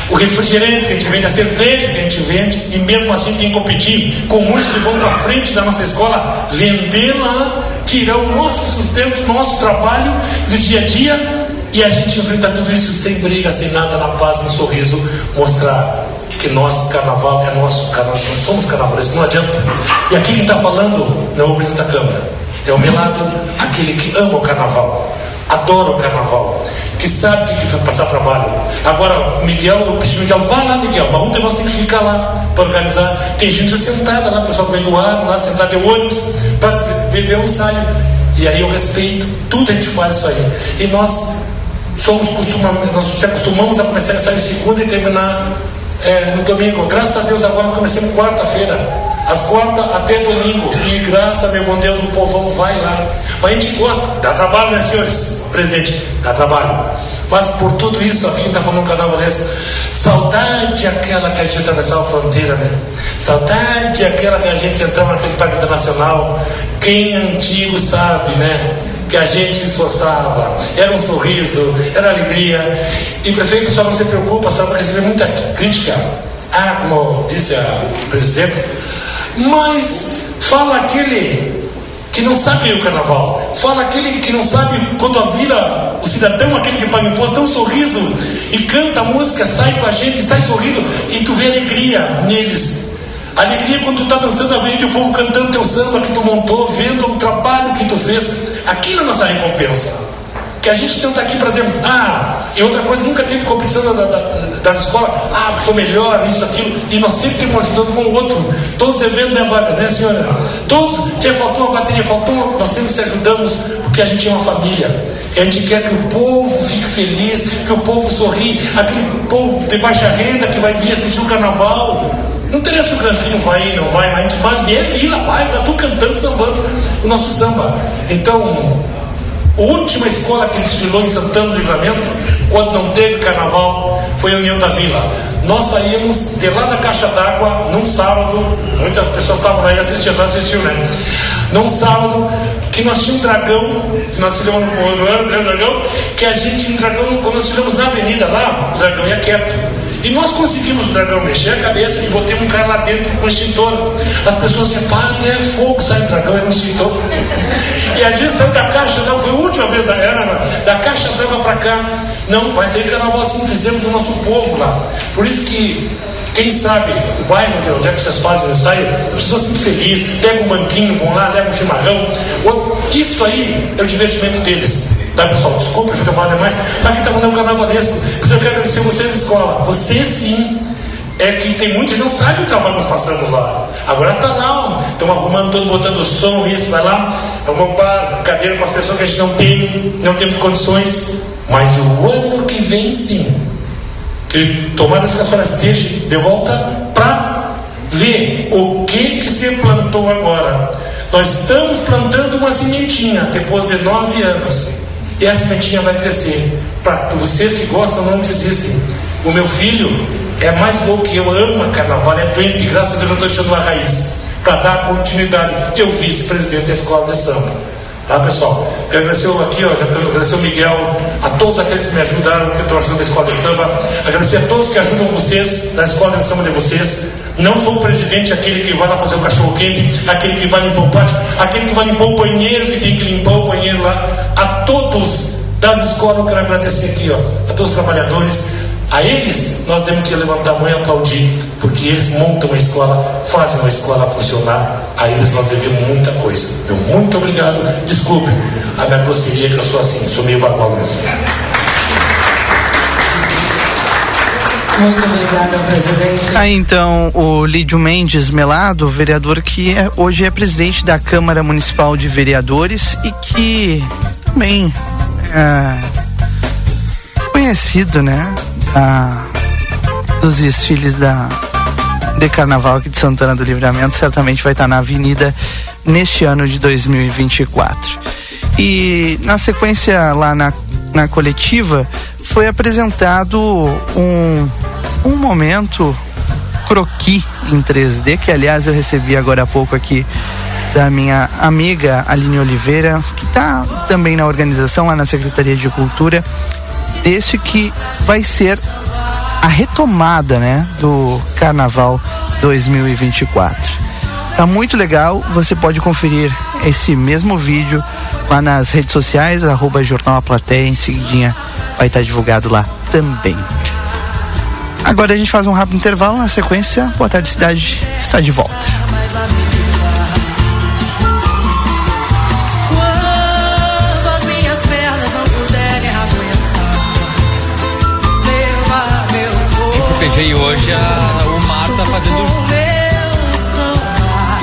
o refrigerante que a gente vende, a cerveja que a gente vende, e mesmo assim tem que competir com muitos que vão para frente da nossa escola, vender lá, tirar o nosso sustento, nosso trabalho do dia a dia, e a gente enfrenta tudo isso sem briga, sem nada, na paz, no sorriso, mostrar que nós, carnaval, é nosso carnaval, nós somos carnavalistas, não adianta. E aqui quem está falando não é o presidente da Câmara, é o Melado, aquele que ama o carnaval, adora o carnaval que sabe o que vai passar trabalho. Agora, o Miguel, eu pedi Miguel, vá lá, Miguel, mas ontem nós temos que ficar lá para organizar. Tem gente sentada lá, pessoal que vem do ar, lá sentada de ônibus, para ver o ensaio. E aí eu respeito, tudo a gente faz isso aí. E nós somos costumamos, nós se acostumamos a começar a ensaio segunda e terminar é, no domingo. Graças a Deus agora comecemos quarta-feira. As quartas até domingo. E graças, meu bom Deus, o povão vai lá. Mas a gente gosta, dá trabalho, né, senhores? Presente, dá trabalho. Mas por tudo isso, aqui está falando no canal Valesco, saudade aquela que a gente atravessava a fronteira, né? Saudade aquela que a gente entrava naquele parque internacional. Quem é antigo sabe, né? Que a gente se esforçava, era um sorriso, era alegria. E prefeito, só não se preocupa, só vai receber muita crítica. Ah, como disse a presidente, mas fala aquele que não sabe o carnaval. Fala aquele que não sabe quando a vira, o cidadão, aquele que paga imposto, dá um sorriso e canta a música, sai com a gente, sai sorrindo, e tu vê alegria neles. Alegria quando tu tá dançando a avenida e o povo cantando teu samba que tu montou, vendo o trabalho que tu fez. Aquilo é a nossa recompensa. Que a gente não está aqui para dizer, ah, e outra coisa, nunca teve competição da, da, das escolas, ah, sou melhor, isso, aquilo, e nós sempre temos ajudando com o outro, todos eventos, né, né, senhora? Todos, tinha, faltou uma bateria, faltou uma, nós sempre se ajudamos, porque a gente é uma família, e a gente quer que o povo fique feliz, que o povo sorri, aquele povo de baixa renda que vai vir assistir o carnaval, não interessa o Granfino vai, não vai, mas a gente mais vê vila, vai, tá tu cantando, sambando o nosso samba. Então, a última escola que desfilou em Santana do Livramento, quando não teve carnaval, foi a União da Vila. Nós saímos de lá da caixa d'água num sábado, muitas pessoas estavam aí assistindo, assistiu, né? Num sábado, que nós tínhamos um dragão, que nós tiramos no ano, né, dragão, que a gente, um dragão, quando nós tiramos na avenida lá, o dragão ia quieto. E nós conseguimos o dragão mexer a cabeça e botei um cara lá dentro com o extintor. As pessoas diziam, pá, até é fogo, sai dragão, é um extintor. E a gente saiu da caixa, não, foi a última vez da era, da caixa dava para cá. Não, vai sair carnaval assim, fizemos o nosso povo lá. Por isso que quem sabe o bairro onde é que vocês fazem o ensaio, as pessoas ficam felizes, pegam um banquinho, vão lá, levam um chimarrão. Isso aí é o divertimento deles. Tá, pessoal? Desculpa, fica falando demais. Mas aqui está mandando carnavalesco. Eu quero agradecer vocês, escola. Você sim é que tem muitos que não sabem o trabalho que nós passamos lá. Agora está lá, estão arrumando todo, botando som, isso, vai lá, arrumando cadeira para as pessoas que a gente não tem, não temos condições. Mas o ano que vem sim. E tomara que a senhora esteja de volta para ver o que, que se plantou agora. Nós estamos plantando uma sementinha depois de nove anos. E a sementinha vai crescer. Para vocês que gostam, não desistem. O meu filho é mais louco que eu, ama carnaval, é doente, graças a Deus eu estou deixando uma raiz. Para dar continuidade. Eu vice-presidente da escola de samba. Tá, pessoal? Quero agradecer aqui, ó, já agradecer o Miguel, a todos aqueles que me ajudaram, que estão ajudando a escola de samba. Agradecer a todos que ajudam vocês na escola de samba de vocês. Não sou o presidente aquele que vai lá fazer o cachorro quente, aquele que vai limpar o pátio, aquele que vai limpar o banheiro, que tem que limpar o banheiro lá. A todos das escolas eu quero agradecer aqui, ó, a todos os trabalhadores. A eles nós temos que levantar a mão e aplaudir, porque eles montam a escola, fazem a escola funcionar. A eles nós devemos muita coisa. Meu muito obrigado. Desculpe a minha grosseria, que eu sou assim, sou meio bagual mesmo. Muito obrigada, presidente. Aí então o Lídio Mendes Melado, vereador que é, hoje é presidente da Câmara Municipal de Vereadores e que também é conhecido, né? Dos desfiles da de carnaval aqui de Santana do Livramento, certamente vai estar na avenida neste ano de 2024. E na sequência lá na, na coletiva foi apresentado um, um momento croqui em 3D, que aliás eu recebi agora há pouco aqui da minha amiga Aline Oliveira, que está também na organização lá na Secretaria de Cultura, desse que vai ser a retomada, né, do Carnaval 2024. Tá muito legal, você pode conferir esse mesmo vídeo lá nas redes sociais, arroba Jornal A em seguidinha vai estar divulgado lá também. Agora a gente faz um rápido intervalo, na sequência, Boa Tarde Cidade está de volta. E hoje a, o Mar tá fazendo.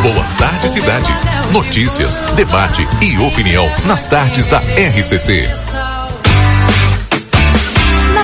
Boa Tarde Cidade. Notícias, debate e opinião nas tardes da RCC.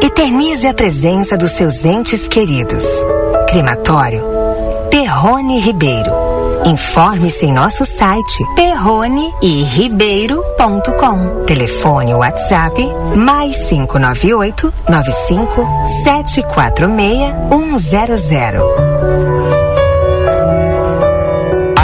Eternize a presença dos seus entes queridos. Crematório Perrone Ribeiro. Informe-se em nosso site perrone-ribeiro.com. Telefone WhatsApp mais 598 95 746 100.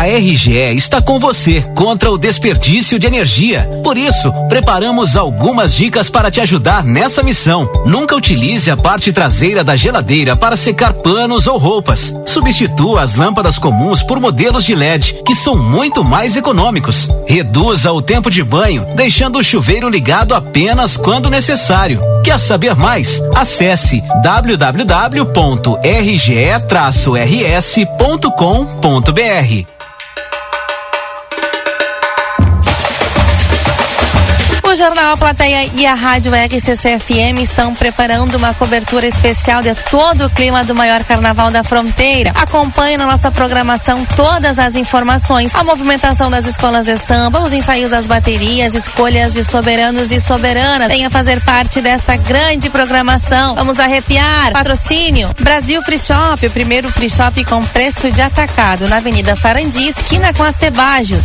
RGE está com você contra o desperdício de energia. Por isso, preparamos algumas dicas para te ajudar nessa missão. Nunca utilize a parte traseira da geladeira para secar panos ou roupas. Substitua as lâmpadas comuns por modelos de LED, que são muito mais econômicos. Reduza o tempo de banho, deixando o chuveiro ligado apenas quando necessário. Quer saber mais? Acesse www.rge-rs.com.br. Jornal A Plateia e a Rádio RCC-FM estão preparando uma cobertura especial de todo o clima do maior carnaval da fronteira. Acompanhe na nossa programação todas as informações, a movimentação das escolas de samba, os ensaios das baterias, escolhas de soberanos e soberanas. Venha fazer parte desta grande programação. Vamos arrepiar. Patrocínio Brasil Free Shop, o primeiro free shop com preço de atacado na Avenida Sarandi, esquina com a Cebajos.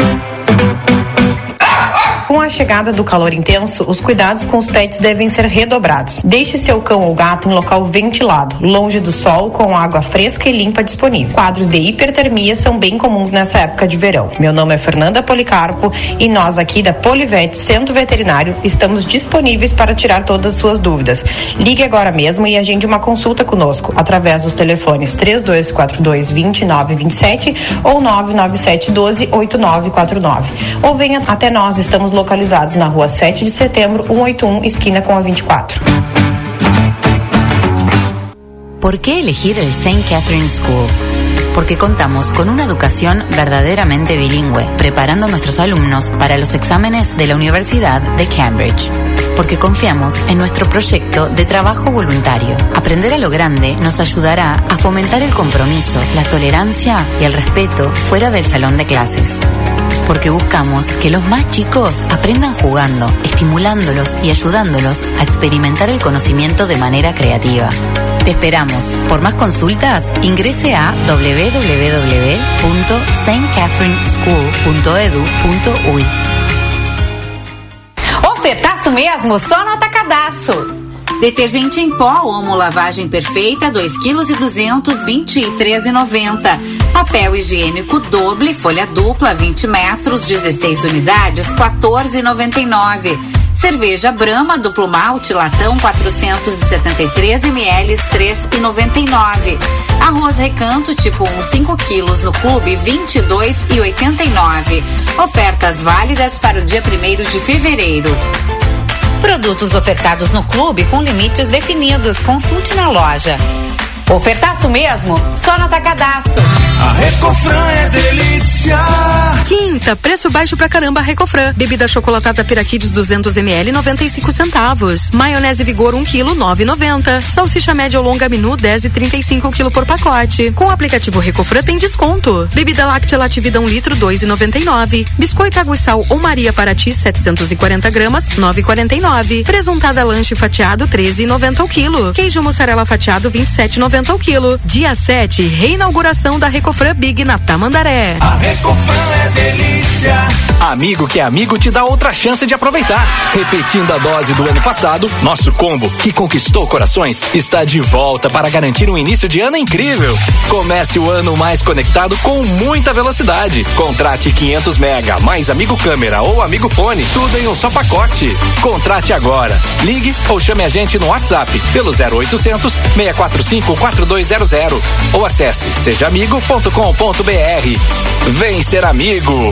Com a chegada do calor intenso, os cuidados com os pets devem ser redobrados. Deixe seu cão ou gato em local ventilado, longe do sol, com água fresca e limpa disponível. Quadros de hipertermia são bem comuns nessa época de verão. Meu nome é Fernanda Policarpo e nós aqui da Polivete Centro Veterinário estamos disponíveis para tirar todas as suas dúvidas. Ligue agora mesmo e agende uma consulta conosco através dos telefones 3242 2927 ou 997 12 8949. Ou venha até nós, estamos localizados na rua 7 de setembro, 181, esquina com a 24. ¿Por qué elegir el St. Catherine School? Porque contamos con una educación verdaderamente bilingüe, preparando a nuestros alumnos para los exámenes de la Universidad de Cambridge. Porque confiamos en nuestro proyecto de trabajo voluntario. Aprender a lo grande nos ayudará a fomentar el compromiso, la tolerancia y el respeto fuera del salón de clases porque buscamos que los más chicos aprendan jugando, estimulándolos y ayudándolos a experimentar el conocimiento de manera creativa. Te esperamos. Por más consultas, ingrese a www.stcatherineschool.edu.uy. Ofertaço mesmo, só no atacadaço. Detergente em pó Omo Lavagem Perfeita, 2 kg e 200, 23,90. Papel higiênico doble, folha dupla, 20 metros, 16 unidades, 14,99. Cerveja Brahma duplo malte latão 473 ml 3,99. Arroz Recanto tipo 1 5 quilos no clube 22,89. Ofertas válidas para o dia 1 de fevereiro. Produtos ofertados no clube com limites definidos. Consulte na loja. Ofertaço mesmo? Só no Atacadaço. A Recofran é delícia. Quinta, preço baixo pra caramba Recofran. Bebida chocolatada Piraquides 200 ml 95 centavos. Maionese Vigor 1 kg 9,90. Salsicha média ou longa menu 10 e 35 kg por pacote. Com o aplicativo Recofran tem desconto. Bebida láctea Lativida 1 litro 2,99. Biscoito água e sal ou Maria Paraty 740 gramas 9,49. Presuntada lanche fatiado 13,90 o quilo. Queijo mussarela fatiado 27,90 1,90 ao quilo. Dia 7, reinauguração da Recofran Big na Tamandaré. A Recofran é delícia. Amigo que é amigo te dá outra chance de aproveitar. Repetindo a dose do ano passado, nosso combo, que conquistou corações, está de volta para garantir um início de ano incrível. Comece o ano mais conectado com muita velocidade. Contrate 500 mega, mais amigo câmera ou amigo fone, tudo em um só pacote. Contrate agora. Ligue ou chame a gente no WhatsApp pelo 0800 645 4200 ou acesse sejaamigo.com.br. Vem ser amigo.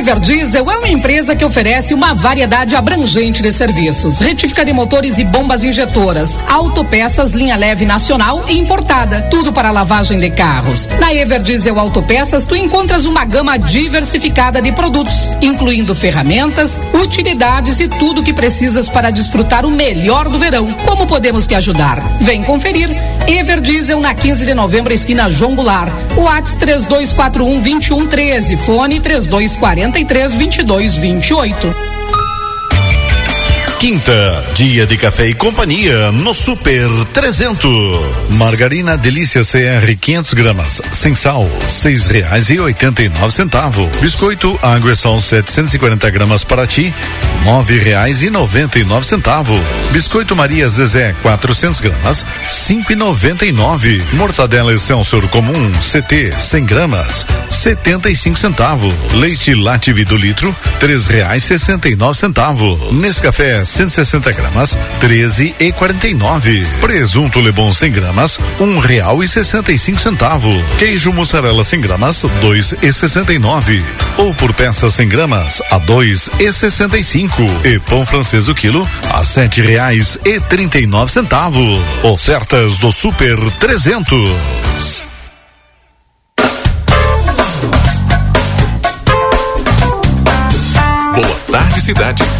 Everdiesel é uma empresa que oferece uma variedade abrangente de serviços: retífica de motores e bombas injetoras, autopeças linha leve nacional e importada, tudo para lavagem de carros. Na Everdiesel Autopeças tu encontras uma gama diversificada de produtos, incluindo ferramentas, utilidades e tudo que precisas para desfrutar o melhor do verão. Como podemos te ajudar? Vem conferir. Everdiesel na 15 de novembro, esquina João Goulart. WhatsApp 3241 2113, fone 3243 2228. Quinta, dia de café e companhia no Super 300. Margarina Delícia CR 500 gramas, sem sal, seis reais e oitenta e nove centavos. Biscoito Sal 740 gramas para ti, nove reais e noventa e nove centavos. Biscoito Maria Zezé 400 gramas, cinco e noventa e nove. Mortadela Excelsior Comum CT 100 gramas, setenta e cinco centavos. Leite Lativi do litro, três reais sessenta e nove centavos. Nescafé 160 gramas, 13 e 49. Presunto Lebon 100 gramas, um real e sessenta e cinco centavos. Queijo mussarela 100 gramas, dois e sessenta e nove. Ou por peça 100 gramas, a dois e sessenta e cinco. Pão francês o quilo, a sete reais e trinta e nove centavos. Ofertas do Super 300. Boa tarde, cidade.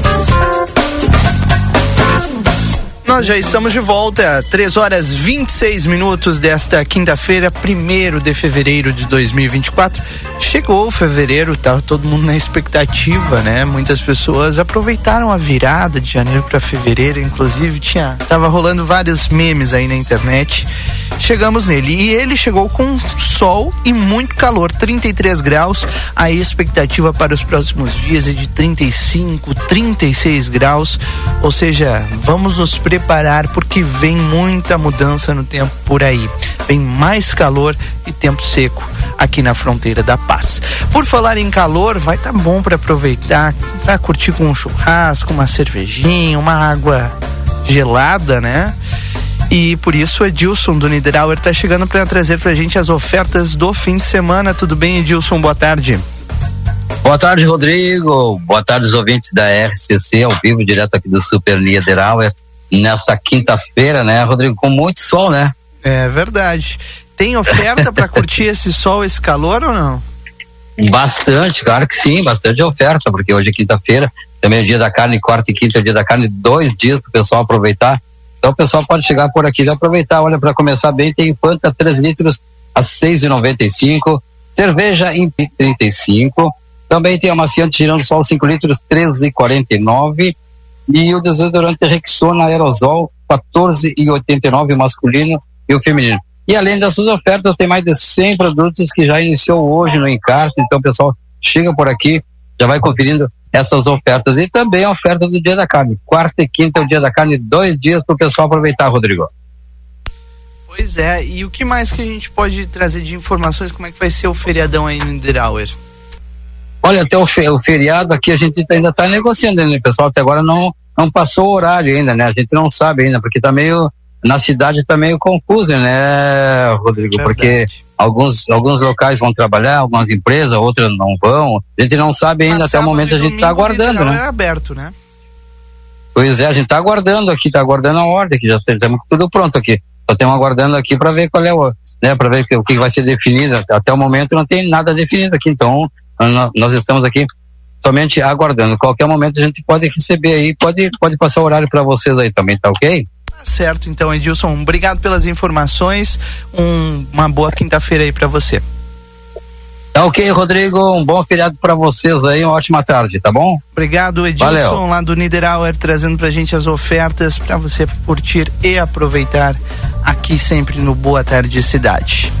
Nós já estamos de volta, 3 horas 26 minutos desta quinta-feira, 1 de fevereiro de 2024. Chegou fevereiro, tava todo mundo na expectativa, né? Muitas pessoas aproveitaram a virada de janeiro para fevereiro, inclusive tinha tava rolando vários memes aí na internet. Chegamos nele e ele chegou com sol e muito calor, 33 graus. A expectativa para os próximos dias é de 35, 36 graus. Ou seja, vamos nos preparar porque vem muita mudança no tempo por aí. Vem mais calor e tempo seco aqui na fronteira da paz. Por falar em calor, vai estar tá bom para aproveitar, para curtir com um churrasco, uma cervejinha, uma água gelada, né? E por isso, Edilson do Niederauer está chegando para trazer para a gente as ofertas do fim de semana. Tudo bem, Edilson? Boa tarde. Boa tarde, Rodrigo. Boa tarde, os ouvintes da RCC, ao vivo, direto aqui do Super Niederauer. Nesta quinta-feira, né, Rodrigo? Com muito sol, né? É verdade. Tem oferta para curtir esse sol, esse calor ou não? Bastante, claro que sim, bastante oferta, porque hoje é quinta-feira, também é dia da carne, quarta e quinta é dia da carne, dois dias para o pessoal aproveitar. Então o pessoal pode chegar por aqui e aproveitar. Olha, para começar bem, tem Fanta 3 litros a seis e noventa e cinco, cerveja em 35, também tem amaciante girando sol 5 litros 13 e 49 o desodorante Rexona aerosol 14 e 89 o masculino e o feminino. E além dessas ofertas, tem mais de 100 produtos que já iniciou hoje no encarte. Então, pessoal chega por aqui, já vai conferindo essas ofertas. E também a oferta do Dia da Carne. Quarta e quinta é o Dia da Carne, dois dias para o pessoal aproveitar, Rodrigo. Pois é, e o que mais que a gente pode trazer de informações? Como é que vai ser o feriadão aí no Niederauer? Olha, até o, fe, o feriado aqui a gente ainda está negociando, né? O pessoal até agora não, não passou o horário ainda, né? A gente não sabe ainda, porque tá meio, na cidade tá meio confusa, né, Rodrigo? Porque alguns, alguns locais vão trabalhar, algumas empresas, outras não vão. A gente não sabe ainda, até o momento a gente está aguardando, né? É aberto, né? Pois é, a gente está aguardando aqui, está aguardando a ordem, que já temos tudo pronto aqui. Só estamos aguardando aqui para ver qual é o, né, para ver o que vai ser definido. Até o momento não tem nada definido aqui, então nós estamos aqui somente aguardando. Qualquer momento a gente pode receber aí, pode, pode passar o horário para vocês aí também, tá ok? Certo, então, Edilson, obrigado pelas informações. Um, uma boa quinta-feira aí para você. Tá ok, Rodrigo. Um bom feriado para vocês aí, uma ótima tarde, tá bom? Obrigado, Edilson, Valeu. lá do Niederauer, trazendo pra gente as ofertas para você curtir e aproveitar aqui sempre no Boa Tarde Cidade.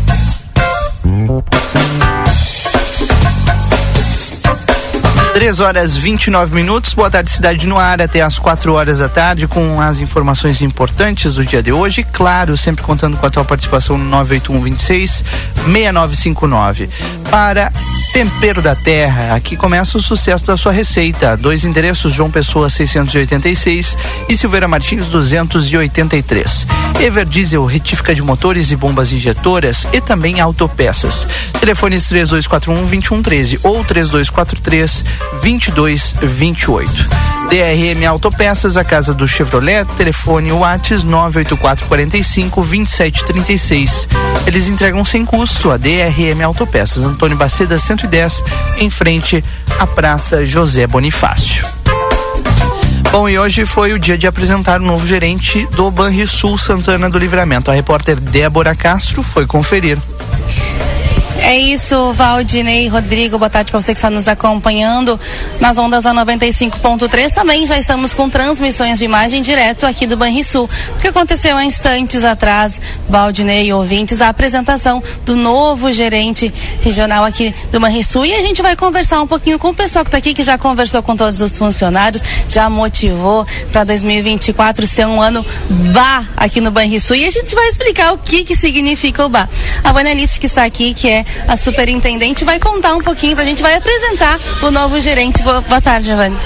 3 horas 29 minutos. Boa tarde, Cidade no Ar, até às 4 horas da tarde, com as informações importantes do dia de hoje. Claro, sempre contando com a tua participação no 981 26 6959. Para Tempero da Terra, aqui começa o sucesso da sua receita. Dois endereços: João Pessoa 686 e Silveira Martins 283. Ever Diesel, retífica de motores e bombas injetoras e também autopeças. Telefones 3241 2113 ou 3243 2228. DRM Autopeças, a casa do Chevrolet, telefone Whats 98445 2736. Eles entregam sem custo a DRM Autopeças, Antônio Baceda 110, em frente à Praça José Bonifácio. Bom, e hoje foi o dia de apresentar o novo gerente do Banrisul Santana do Livramento. A repórter Débora Castro foi conferir. É isso, Valdinei, Rodrigo, boa tarde para você que está nos acompanhando nas ondas da 95.3. Também já estamos com transmissões de imagem direto aqui do Banrisul. O que aconteceu há instantes atrás, Valdinei ouvintes, a apresentação do novo gerente regional aqui do Banrisul. E a gente vai conversar um pouquinho com o pessoal que está aqui, que já conversou com todos os funcionários, já motivou para 2024 ser um ano bar aqui no Banrisul. E a gente vai explicar o que, que significa o bar. A Vanelice que está aqui, que é a superintendente, vai contar um pouquinho para a gente, vai apresentar o novo gerente. Boa, tarde, Giovanni.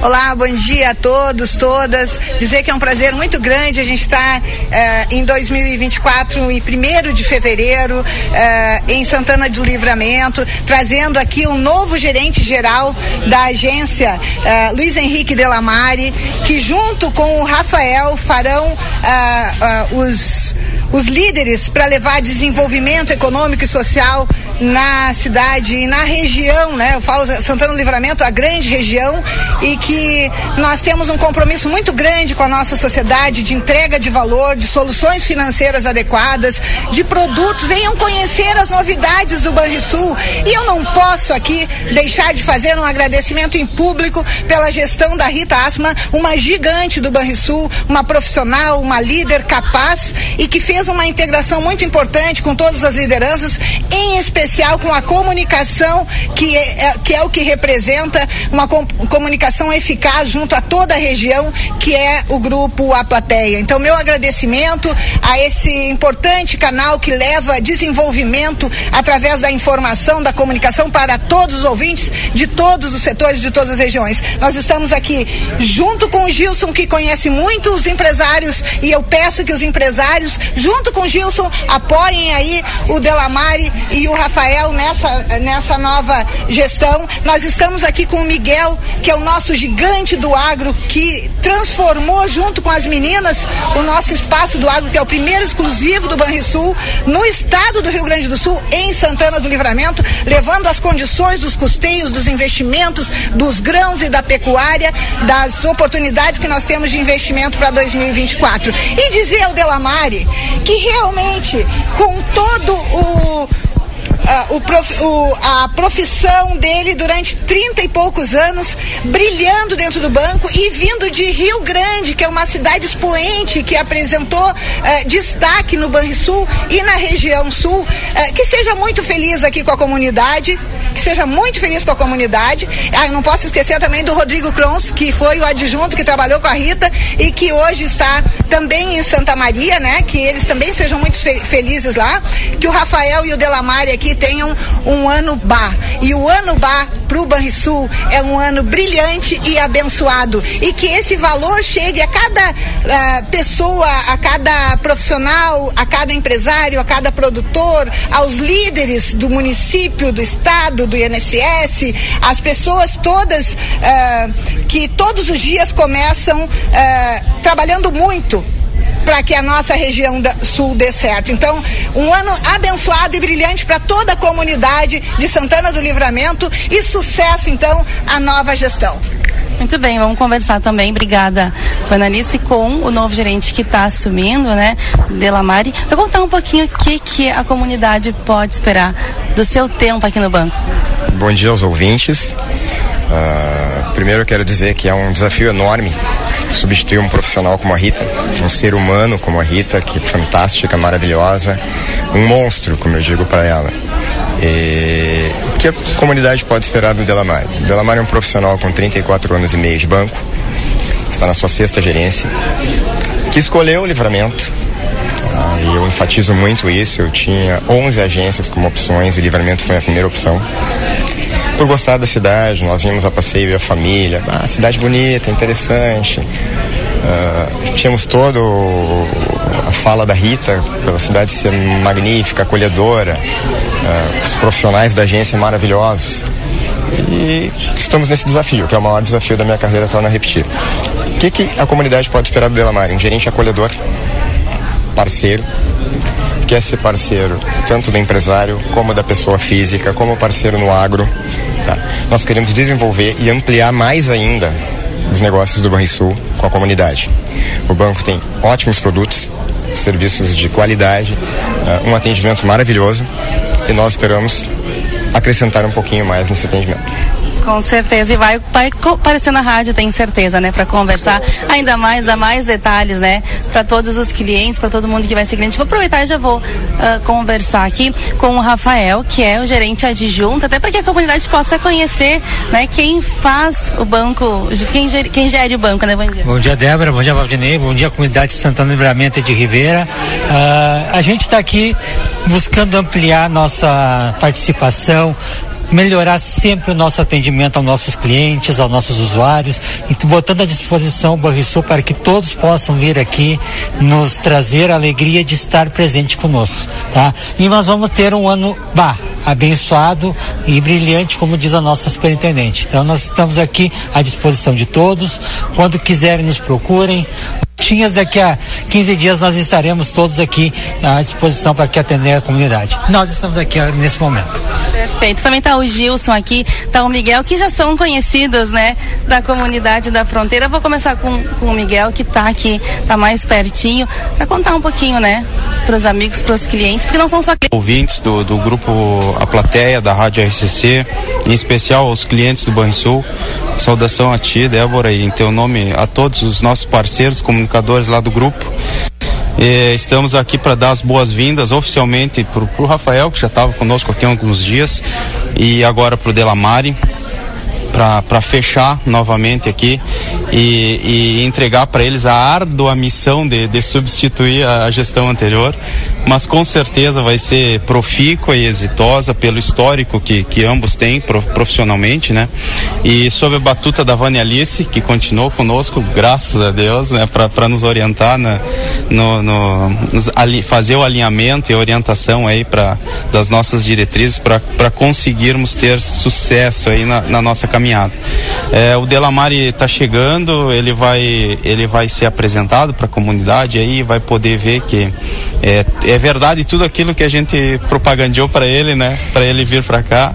Olá, bom dia a todos, todas. Dizer que é um prazer muito grande a gente estar eh, em 2024, em 1 de fevereiro, eh, em Santana do Livramento, trazendo aqui um novo gerente geral da agência, eh, Luiz Henrique Delamare, que junto com o Rafael farão ah, ah, os os líderes para levar desenvolvimento econômico e social na cidade e na região, né? Eu falo Santana do Livramento, a grande região, e que nós temos um compromisso muito grande com a nossa sociedade de entrega de valor, de soluções financeiras adequadas, de produtos. Venham conhecer as novidades do Banrisul. E eu não posso aqui deixar de fazer um agradecimento em público pela gestão da Rita Asma, uma gigante do Banrisul, uma profissional, uma líder capaz e que fez uma integração muito importante com todas as lideranças, em especial especial com a comunicação, que é, é, que é o que representa uma com, comunicação eficaz junto a toda a região, que é o grupo A Plateia. Então, meu agradecimento a esse importante canal que leva desenvolvimento através da informação, da comunicação para todos os ouvintes de todos os setores, de todas as regiões. Nós estamos aqui junto com o Gilson, que conhece muito os empresários, e eu peço que os empresários, junto com o Gilson, apoiem aí o Delamare e o Rafael nessa, nessa nova gestão. Nós estamos aqui com o Miguel, que é o nosso gigante do agro, que transformou junto com as meninas o nosso espaço do agro, que é o primeiro exclusivo do Banrisul, no estado do Rio Grande do Sul, em Santana do Livramento, levando as condições dos custeios, dos investimentos, dos grãos e da pecuária, das oportunidades que nós temos de investimento para 2024. E dizer ao Delamare que realmente, com todo o o prof, o, a profissão dele durante 30 e poucos anos, brilhando dentro do banco e vindo de Rio Grande, que é uma cidade expoente que apresentou uh, destaque no Banrisul e na região sul. Uh, que seja muito feliz aqui com a comunidade, que seja muito feliz com a comunidade. Ah, eu não posso esquecer também do Rodrigo Crons, que foi o adjunto que trabalhou com a Rita e que hoje está também em Santa Maria, né? Que eles também sejam muito fe felizes lá. Que o Rafael e o Delamare aqui tenham um ano bar. E o ano bar para o Banrisul é um ano brilhante e abençoado. E que esse valor chegue a cada uh, pessoa, a cada profissional, a cada empresário, a cada produtor, aos líderes do município, do estado, do INSS, as pessoas todas uh, que todos os dias começam uh, trabalhando muito para que a nossa região sul dê certo. Então, um ano abençoado e brilhante para toda a comunidade de Santana do Livramento e sucesso, então, à nova gestão. Muito bem, vamos conversar também, obrigada, Vanalice, com o novo gerente que está assumindo, né, Delamare, para contar um pouquinho o que, que a comunidade pode esperar do seu tempo aqui no banco. Bom dia aos ouvintes. Uh, primeiro eu quero dizer que é um desafio enorme substituir um profissional como a Rita, um ser humano como a Rita, que é fantástica, maravilhosa, um monstro, como eu digo para ela. E... O que a comunidade pode esperar do Delamar? O Delamar é um profissional com 34 anos e meio de banco, está na sua sexta gerência, que escolheu o livramento. Ah, e eu enfatizo muito isso. Eu tinha 11 agências como opções e livramento foi a primeira opção por gostar da cidade, nós vimos a passeio e a família. Ah, cidade bonita, interessante. Uh, tínhamos todo a fala da Rita, pela cidade ser magnífica, acolhedora, uh, os profissionais da agência maravilhosos. E estamos nesse desafio, que é o maior desafio da minha carreira, torna a repetir. O que, que a comunidade pode esperar do Delamar? Um gerente acolhedor, parceiro, quer ser parceiro tanto do empresário como da pessoa física, como parceiro no agro. Tá? Nós queremos desenvolver e ampliar mais ainda os negócios do Banrisul com a comunidade. O banco tem ótimos produtos, serviços de qualidade, uh, um atendimento maravilhoso e nós esperamos acrescentar um pouquinho mais nesse atendimento. Com certeza, e vai, vai aparecer na rádio, tenho certeza, né? Para conversar ainda mais, dar mais detalhes, né? Para todos os clientes, para todo mundo que vai ser cliente. Vou aproveitar e já vou uh, conversar aqui com o Rafael, que é o gerente adjunto, até para que a comunidade possa conhecer, né? Quem faz o banco, quem, quem gere o banco, né? Bom dia. Bom dia, Débora, bom dia, Valdinei, bom dia, comunidade de Santana Livramento de Ribeira. Uh, a gente está aqui buscando ampliar nossa participação, melhorar sempre o nosso atendimento aos nossos clientes, aos nossos usuários, e botando à disposição o Banrisul para que todos possam vir aqui nos trazer a alegria de estar presente conosco, tá? E nós vamos ter um ano, bah, abençoado e brilhante, como diz a nossa superintendente. Então nós estamos aqui à disposição de todos, quando quiserem nos procurem, Tinhas daqui a 15 dias nós estaremos todos aqui à disposição para que atender a comunidade. Nós estamos aqui nesse momento. Perfeito. Também está o Gilson aqui, está o Miguel, que já são conhecidos, né, da comunidade da fronteira. Vou começar com, com o Miguel, que está aqui, está mais pertinho, para contar um pouquinho, né, para os amigos, para os clientes, porque não são só ouvintes do, do grupo A Plateia da Rádio RCC, em especial aos clientes do Banrisul. Saudação a ti, Débora, e em teu nome a todos os nossos parceiros comunicadores lá do grupo. Estamos aqui para dar as boas-vindas oficialmente para o Rafael, que já estava conosco aqui há alguns dias, e agora para o Delamare, para fechar novamente aqui e, e entregar para eles a árdua missão de, de substituir a, a, gestão anterior, mas com certeza vai ser profícua e exitosa pelo histórico que, que ambos têm profissionalmente, né? E sob a batuta da Vânia Alice, que continuou conosco, graças a Deus, né? Para nos orientar, na, no, no ali, fazer o alinhamento e orientação aí para das nossas diretrizes para conseguirmos ter sucesso aí na, na nossa caminhada. É, o Delamare está chegando, ele vai, ele vai ser apresentado para a comunidade aí, vai poder ver que é, é verdade tudo aquilo que a gente propagandeou para ele, né? Para ele vir para cá.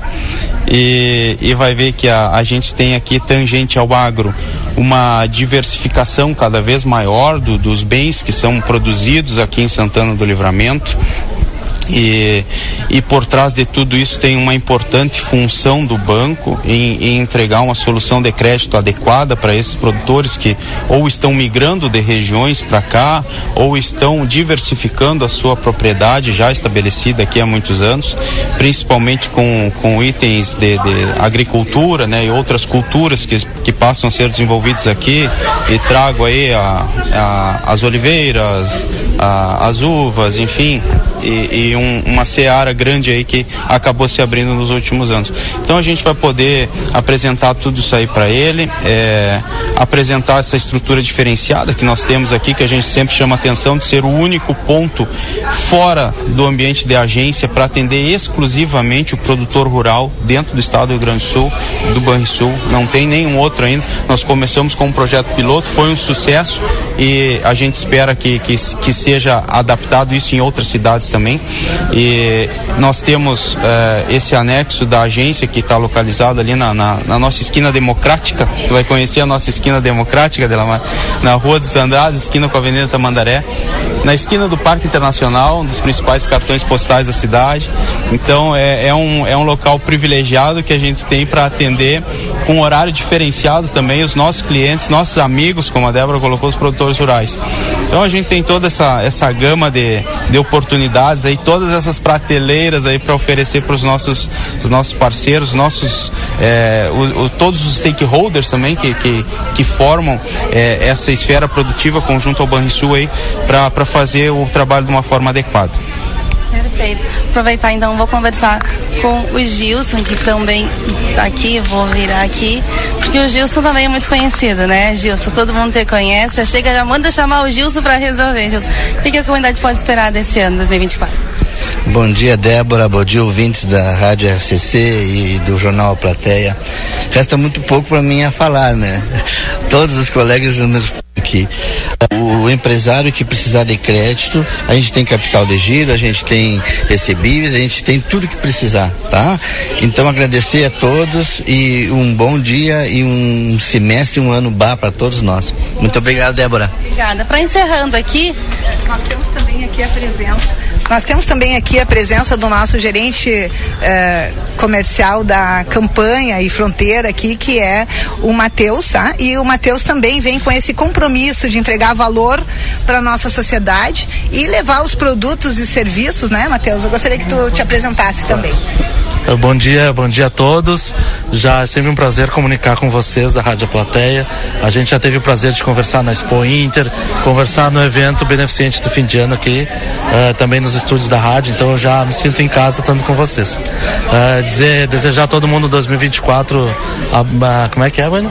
E, e, vai ver que a, a gente tem aqui tangente ao agro uma diversificação cada vez maior do, dos bens que são produzidos aqui em Santana do Livramento E, e por trás de tudo isso tem uma importante função do banco em, em entregar uma solução de crédito adequada para esses produtores que ou estão migrando de regiões para cá ou estão diversificando a sua propriedade já estabelecida aqui há muitos anos, principalmente com, com itens de, de agricultura né, e outras culturas que, que passam a ser desenvolvidos aqui. E trago aí a, a, as oliveiras, a, as uvas, enfim, e, e um, uma seara grande aí que acabou se abrindo nos últimos anos. Então a gente vai poder apresentar tudo isso aí para ele, é, apresentar essa estrutura diferenciada que nós temos aqui, que a gente sempre chama atenção de ser o único ponto fora do ambiente de agência para atender exclusivamente o produtor rural dentro do estado do Rio Grande do Sul, do Banrisul. Não tem nenhum outro ainda. Nós começamos com um projeto piloto, foi um sucesso e a gente espera que, que, que seja adaptado isso em outras cidades também. E nós temos uh, esse anexo da agência que está localizado ali na, na, na, nossa esquina democrática. Tu vai conhecer a nossa esquina democrática, Delamar, na Rua dos Andrades, esquina com a Avenida Tamandaré, na esquina do Parque Internacional, um dos principais cartões postais da cidade. Então é, é um, é um local privilegiado que a gente tem para atender com um horário diferenciado também os nossos clientes, nossos amigos, como a Débora colocou, os produtores rurais. Então a gente tem toda essa, essa gama de, de oportunidades aí, todas essas prateleiras aí para oferecer para os nossos, os nossos parceiros, nossos, é, o, o, todos os stakeholders também que, que, que formam é, essa esfera produtiva conjunto ao Banrisul aí para fazer o trabalho de uma forma adequada. Perfeito. Aproveitar então, vou conversar com o Gilson, que também está aqui, vou virar aqui, porque o Gilson também é muito conhecido, né, Gilson? Todo mundo te conhece, já chega, já manda chamar o Gilson para resolver, Gilson. O que, a comunidade pode esperar desse ano, 2024? Bom dia, Débora. Bom dia, ouvintes da Rádio RCC e do Jornal Plateia. Resta muito pouco para mim a falar, né? Todos os colegas aqui. O empresário que precisar de crédito, a gente tem capital de giro, a gente tem recebíveis, a gente tem tudo que precisar, tá? Então agradecer a todos e um bom dia e um semestre, um ano bar para todos nós. Muito obrigado, Débora. Obrigada. Para encerrando aqui, nós temos também aqui a presença nós temos também aqui a presença do nosso gerente eh, comercial da campanha e fronteira aqui, que é o Matheus, tá? E o Matheus também vem com esse compromisso de entregar valor para nossa sociedade e levar os produtos e serviços, né, Matheus? Eu gostaria que tu te apresentasse também. Bom dia, bom dia a todos. Já é sempre um prazer comunicar com vocês da Rádio Plateia. A gente já teve o prazer de conversar na Expo Inter, conversar no evento beneficente do fim de ano aqui, uh, também nos estúdios da rádio, então eu já me sinto em casa estando com vocês. Uh, dizer, desejar a todo mundo 2024, a, a, como é que é, mano?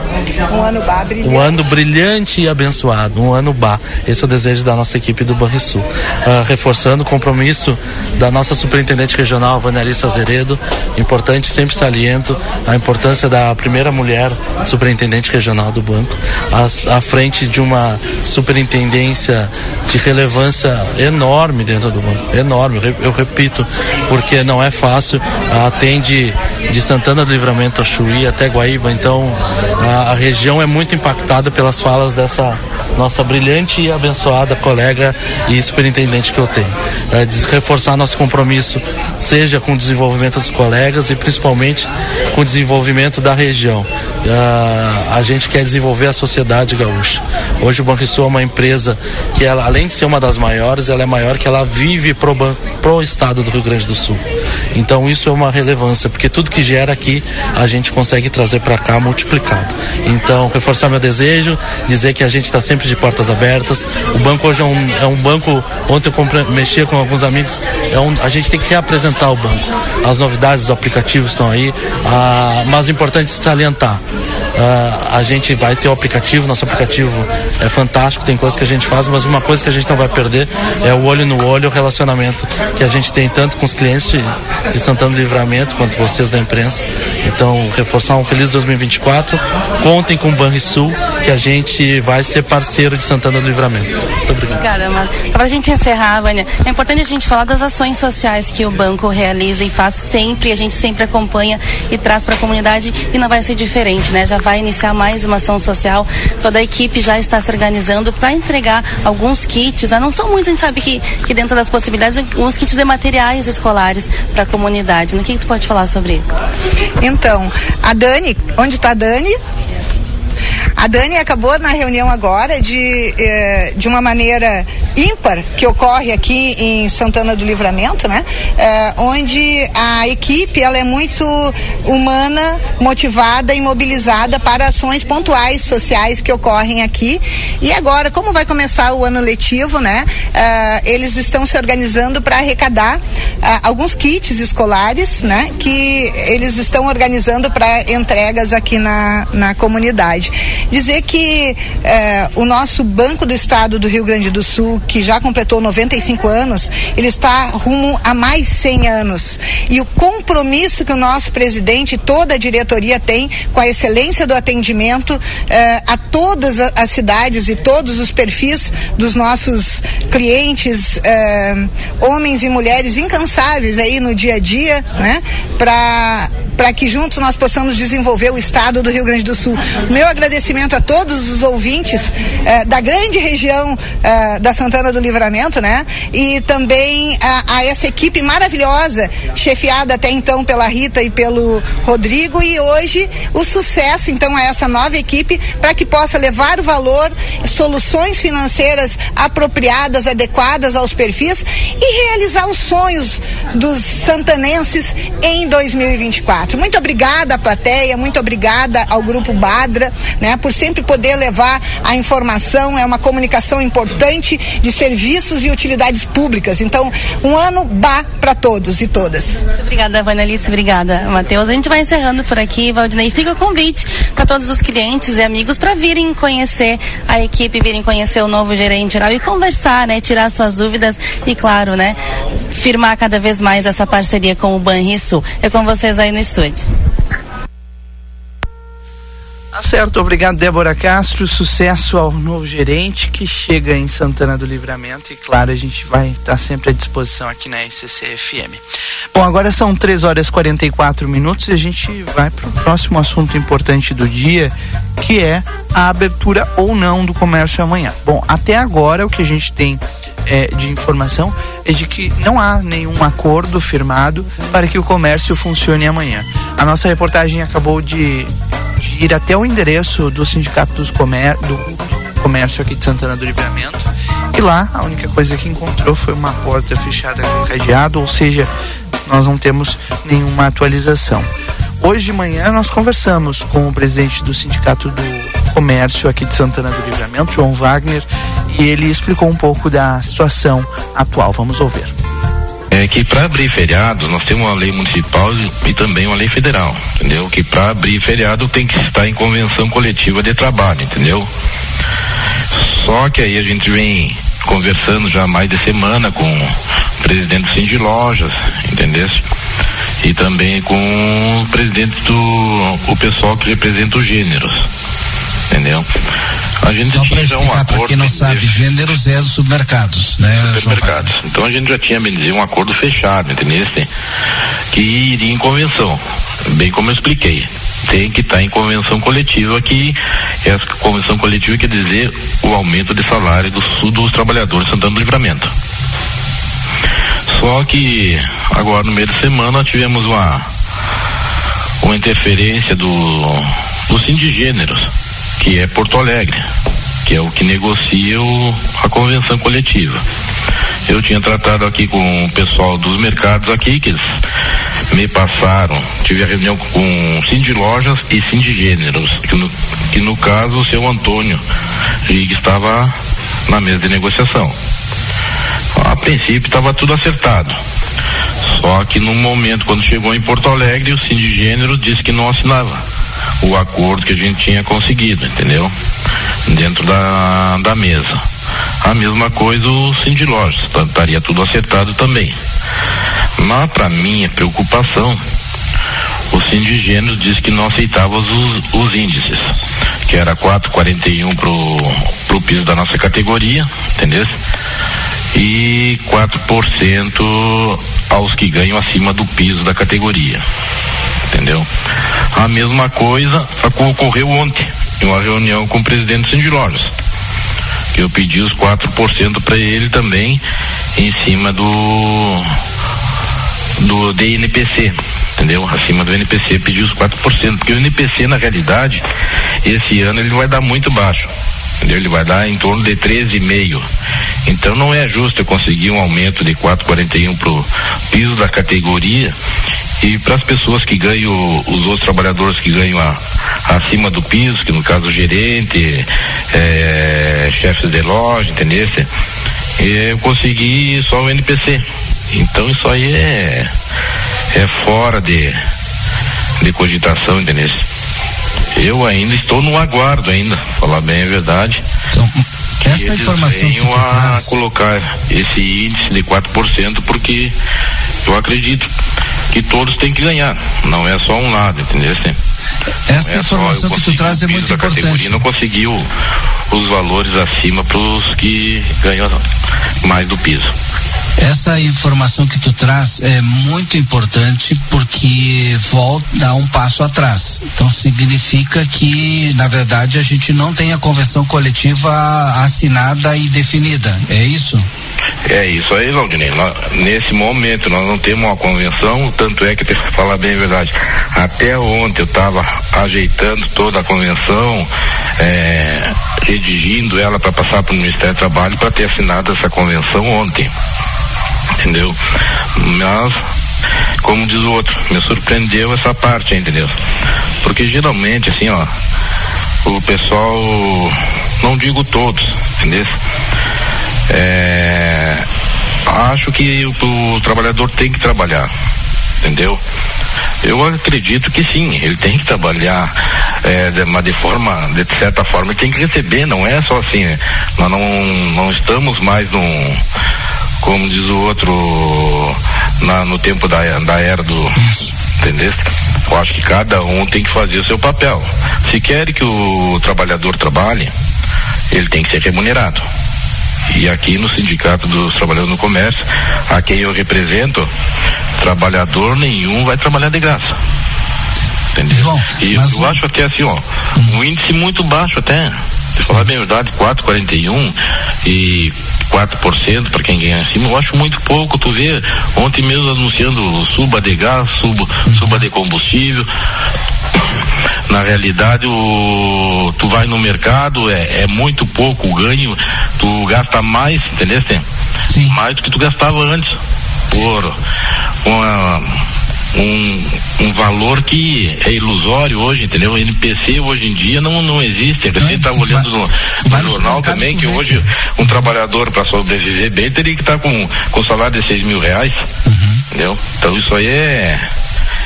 Um ano bar brilhante. Um ano brilhante e abençoado, um ano bar. Esse é o desejo da nossa equipe do Banrisul. Uh, reforçando o compromisso da nossa superintendente regional, Vanelissa Azeredo, Importante, sempre saliento a importância da primeira mulher superintendente regional do banco, à, à frente de uma superintendência de relevância enorme dentro do banco, enorme, eu repito, porque não é fácil, atende de Santana do Livramento a Chuí até Guaíba, então a, a região é muito impactada pelas falas dessa nossa brilhante e abençoada colega e superintendente que eu tenho. É, reforçar nosso compromisso, seja com o desenvolvimento dos colegas e principalmente com o desenvolvimento da região. Uh, a gente quer desenvolver a sociedade gaúcha. Hoje o Banrisul é uma empresa que ela, além de ser uma das maiores, ela é maior que ela vive pro, pro estado do Rio Grande do Sul. Então isso é uma relevância, porque tudo que gera aqui a gente consegue trazer para cá multiplicado. Então, reforçar meu desejo, dizer que a gente está sempre de portas abertas. O banco hoje é um, é um banco, ontem eu mexia com alguns amigos, é um, a gente tem que reapresentar o banco. As novidades do aplicativo estão aí, ah, mas é importante salientar. Ah, a gente vai ter o aplicativo, nosso aplicativo é fantástico, tem coisas que a gente faz, mas uma coisa que a gente não vai perder é o olho no olho, o relacionamento que a gente tem tanto com os clientes de, de Santana do Livramento quanto vocês da imprensa. Então, reforçar um feliz 2024. Contem com o Banrisul que a gente vai ser parceiro de Santana do Livramento. Muito obrigado. Caramba. Para a gente encerrar, Vânia, é importante a gente falar das ações sociais que o banco realiza e faz sempre, a gente sempre acompanha e traz para a comunidade e não vai ser diferente, né? Já vai iniciar mais uma ação social, toda a equipe já está se organizando para entregar alguns kits, né? não são muitos, a gente sabe que, que dentro das possibilidades, alguns kits de materiais escolares para a comunidade. O que, que tu pode falar sobre isso? Então, a Dani, onde está a Dani? A Dani acabou na reunião agora de, eh, de uma maneira ímpar que ocorre aqui em Santana do Livramento, né? Eh, onde a equipe ela é muito humana, motivada e mobilizada para ações pontuais sociais que ocorrem aqui. E agora, como vai começar o ano letivo, né? Eh, eles estão se organizando para arrecadar ah, alguns kits escolares, né? Que eles estão organizando para entregas aqui na, na comunidade dizer que eh, o nosso Banco do Estado do Rio Grande do Sul, que já completou 95 anos, ele está rumo a mais 100 anos. E o compromisso que o nosso presidente e toda a diretoria tem com a excelência do atendimento eh, a todas as cidades e todos os perfis dos nossos clientes, eh, homens e mulheres incansáveis aí no dia a dia, né? Para que juntos nós possamos desenvolver o estado do Rio Grande do Sul. Meu agradecimento a todos os ouvintes eh, da grande região eh, da Santana do Livramento, né? E também a, a, essa equipe maravilhosa, chefiada até então pela Rita e pelo Rodrigo, e hoje o sucesso, então, a essa nova equipe para que possa levar o valor, soluções financeiras apropriadas, adequadas aos perfis e realizar os sonhos dos santanenses em 2024. Muito obrigada, plateia, muito obrigada ao Grupo Badra, né, por sempre poder levar a informação, é uma comunicação importante de serviços e utilidades públicas. Então, um ano bá para todos e todas. Muito obrigada, Vanalice, obrigada, Matheus. A gente vai encerrando por aqui, Valdinei. Fica o convite para todos os clientes e amigos para virem conhecer a equipe, virem conhecer o novo gerente geral e conversar, né, tirar suas dúvidas e, claro, né, firmar cada vez mais essa parceria com o Banrisul. É com vocês aí no estúdio juventude Tá certo, obrigado Débora Castro, sucesso ao novo gerente que chega em Santana do Livramento e claro, a gente vai estar tá sempre à disposição aqui na SCC FM. Bom, agora são 3 horas e 44 minutos e a gente vai para o próximo assunto importante do dia, que é a abertura ou não do comércio amanhã. Bom, até agora o que a gente tem é, de informação é de que não há nenhum acordo firmado para que o comércio funcione amanhã. A nossa reportagem acabou de de ir até o endereço do Sindicato dos Comer do, do Comércio aqui de Santana do Livramento. E lá a única coisa que encontrou foi uma porta fechada com cadeado, ou seja, nós não temos nenhuma atualização. Hoje de manhã nós conversamos com o presidente do Sindicato do Comércio aqui de Santana do Livramento, João Wagner, e ele explicou um pouco da situação atual. Vamos ouvir é que para abrir feriado nós temos uma lei municipal e também uma lei federal, entendeu? Que para abrir feriado tem que estar em convenção coletiva de trabalho, entendeu? Só que aí a gente vem conversando já mais de semana com o presidente do Cindy Lojas, entendeu? E também com o presidente do o pessoal que representa os gêneros, entendeu? A gente Só tinha já um acordo. Para quem não sabe, gêneros é os supermercados, né? Supermercados. Então a gente já tinha, um acordo fechado, entendeu? Que iria em convenção. Bem como eu expliquei. Tem que estar tá em convenção coletiva que essa convenção coletiva quer dizer o aumento de salário do, dos trabalhadores Santana do Livramento. Só que agora no meio de semana nós tivemos uma, uma interferência do, do Sindigêneros que é Porto Alegre, que é o que negocia o, a convenção coletiva. Eu tinha tratado aqui com o pessoal dos mercados aqui, que eles me passaram, tive a reunião com Cindy Lojas e Cindy Gêneros, que no, que no caso o seu Antônio Rig estava na mesa de negociação. A princípio estava tudo acertado. Só que no momento, quando chegou em Porto Alegre, o Cindy Gênero disse que não assinava o acordo que a gente tinha conseguido, entendeu? Dentro da, da mesa. A mesma coisa o Cindy Lojas, estaria tudo acertado também. Mas para minha preocupação, o Cindy Gêneros disse que não aceitava os, os índices, que era 4,41 pro, pro piso da nossa categoria, entendeu? E 4% aos que ganham acima do piso da categoria. Entendeu? A mesma coisa ocorreu ontem, em uma reunião com o presidente Cindy. Que eu pedi os 4% para ele também, em cima do do DNPC, entendeu? Acima do NPC pediu os 4%, porque o NPC na realidade esse ano ele vai dar muito baixo. Entendeu? Ele vai dar em torno de 13,5. Então não é justo eu conseguir um aumento de 4,41 pro piso da categoria e para as pessoas que ganham, os outros trabalhadores que ganham a, acima do piso, que no caso o gerente, é, chefe de loja, entendeu? Eu consegui só o NPC. Então isso aí é, é fora de, de cogitação, entendeu? Eu ainda estou no aguardo ainda, falar bem a verdade. Então, essa eles informação que venham tu a traz- colocar esse índice de 4%, porque eu acredito que todos têm que ganhar, não é só um lado, entendeu? Essa Não é só informação eu que tu traz é muito da importante. categoria, não conseguiu os valores acima para os que ganham mais do piso. Essa informação que tu traz é muito importante porque volta dá um passo atrás. Então significa que, na verdade, a gente não tem a convenção coletiva assinada e definida. É isso? É isso aí, Valdinei. Nesse momento nós não temos uma convenção, tanto é que tem que falar bem a verdade. Até ontem eu estava ajeitando toda a convenção, é, redigindo ela para passar para o Ministério do Trabalho para ter assinado essa convenção ontem. Entendeu? Mas, como diz o outro, me surpreendeu essa parte, entendeu? Porque geralmente, assim, ó, o pessoal, não digo todos, entendeu? É, acho que o, o trabalhador tem que trabalhar, entendeu? Eu acredito que sim, ele tem que trabalhar, é, de, mas de forma, de certa forma, ele tem que receber, não é só assim, né? Nós não, não estamos mais num, como diz o outro, na, no tempo da, da era do. Entendeu? Eu acho que cada um tem que fazer o seu papel. Se quer que o trabalhador trabalhe, ele tem que ser remunerado. E aqui no Sindicato dos Trabalhadores no Comércio, a quem eu represento, trabalhador nenhum vai trabalhar de graça. Entendeu? e eu acho até assim, ó, um índice muito baixo até. Se falar bem a verdade, 4,41 e 4% para quem ganha acima, eu acho muito pouco. Tu vê, ontem mesmo anunciando suba de gás, suba, suba de combustível. Na realidade, o, tu vai no mercado, é, é muito pouco o ganho, tu gasta mais, entendeu? Mais do que tu gastava antes. Por uma, um, um valor que é ilusório hoje, entendeu? O NPC hoje em dia não, não existe. A gente estava olhando no, no jornal também que hoje um trabalhador para sobreviver bem teria que estar com, com salário de seis mil reais. Entendeu? Então isso aí é,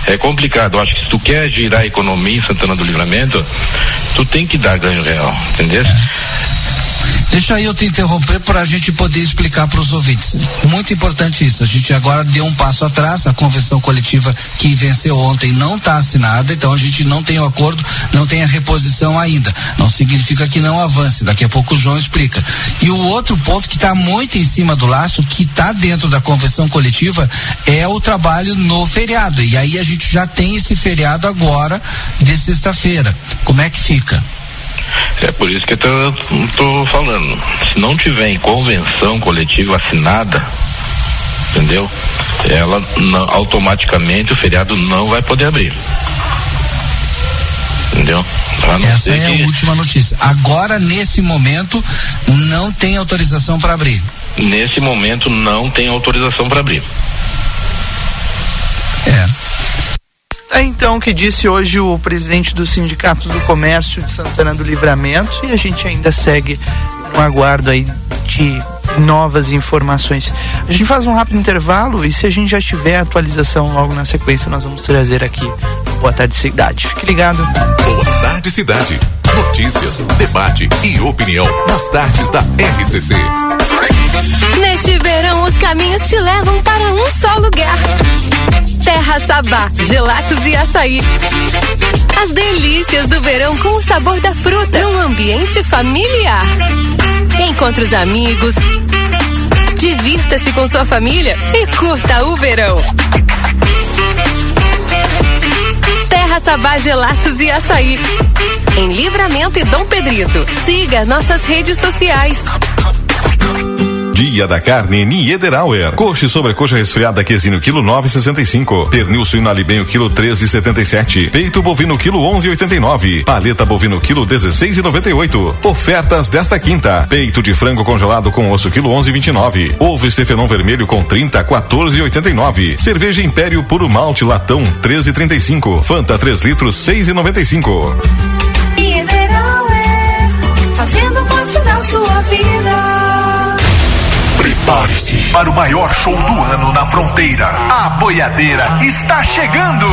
é complicado. Eu acho que se tu quer girar a economia em Santana do Livramento, tu tem que dar ganho real, entendeu? Deixa eu te interromper para a gente poder explicar para os ouvintes. Muito importante isso. A gente agora deu um passo atrás. A convenção coletiva que venceu ontem não está assinada, então a gente não tem o acordo, não tem a reposição ainda. Não significa que não avance. Daqui a pouco o João explica. E o outro ponto que está muito em cima do laço, que está dentro da convenção coletiva, é o trabalho no feriado. E aí a gente já tem esse feriado agora de sexta-feira. Como é que fica? É por isso que eu tô falando. Se não tiver em convenção coletiva assinada, entendeu? Ela não- automaticamente o feriado não vai poder abrir. Entendeu? Essa é que- a última notícia. Agora, nesse momento, não tem autorização para abrir. nesse momento não tem autorização para abrir. É então o que disse hoje o presidente do Sindicato do Comércio de Santana do Livramento e a gente ainda segue no aguardo aí de novas informações. A gente faz um rápido intervalo e se a gente já tiver atualização logo na sequência, nós vamos trazer aqui Boa Tarde Cidade. Fique ligado. Boa tarde, cidade. Notícias, debate e opinião nas tardes da RCC. Neste verão, os caminhos te levam para um só lugar. Terra Sabá, gelatos e açaí. As delícias do verão com o sabor da fruta num ambiente familiar. Encontre os amigos, divirta-se com sua família e curta o verão. Terra Sabá Gelatos e Açaí. Em Livramento e Dom Pedrito. Siga nossas redes sociais. Dia da carne Niederauer. Coxa e sobrecoxa resfriada quesinho quilo 9,65. Pernil suíno alibenho quilo 13,77. Peito bovino quilo 11,89. Paleta bovino quilo 16,98. Ofertas desta quinta. Peito de frango congelado com osso quilo 11,29. Ovo estefenão vermelho com 30 14,89. Cerveja Império puro malte latão 13,35. Fanta 3 litros 6,95. Niederauer, fazendo parte da sua vida. Prepare-se para o maior show do ano na fronteira. A boiadeira está chegando.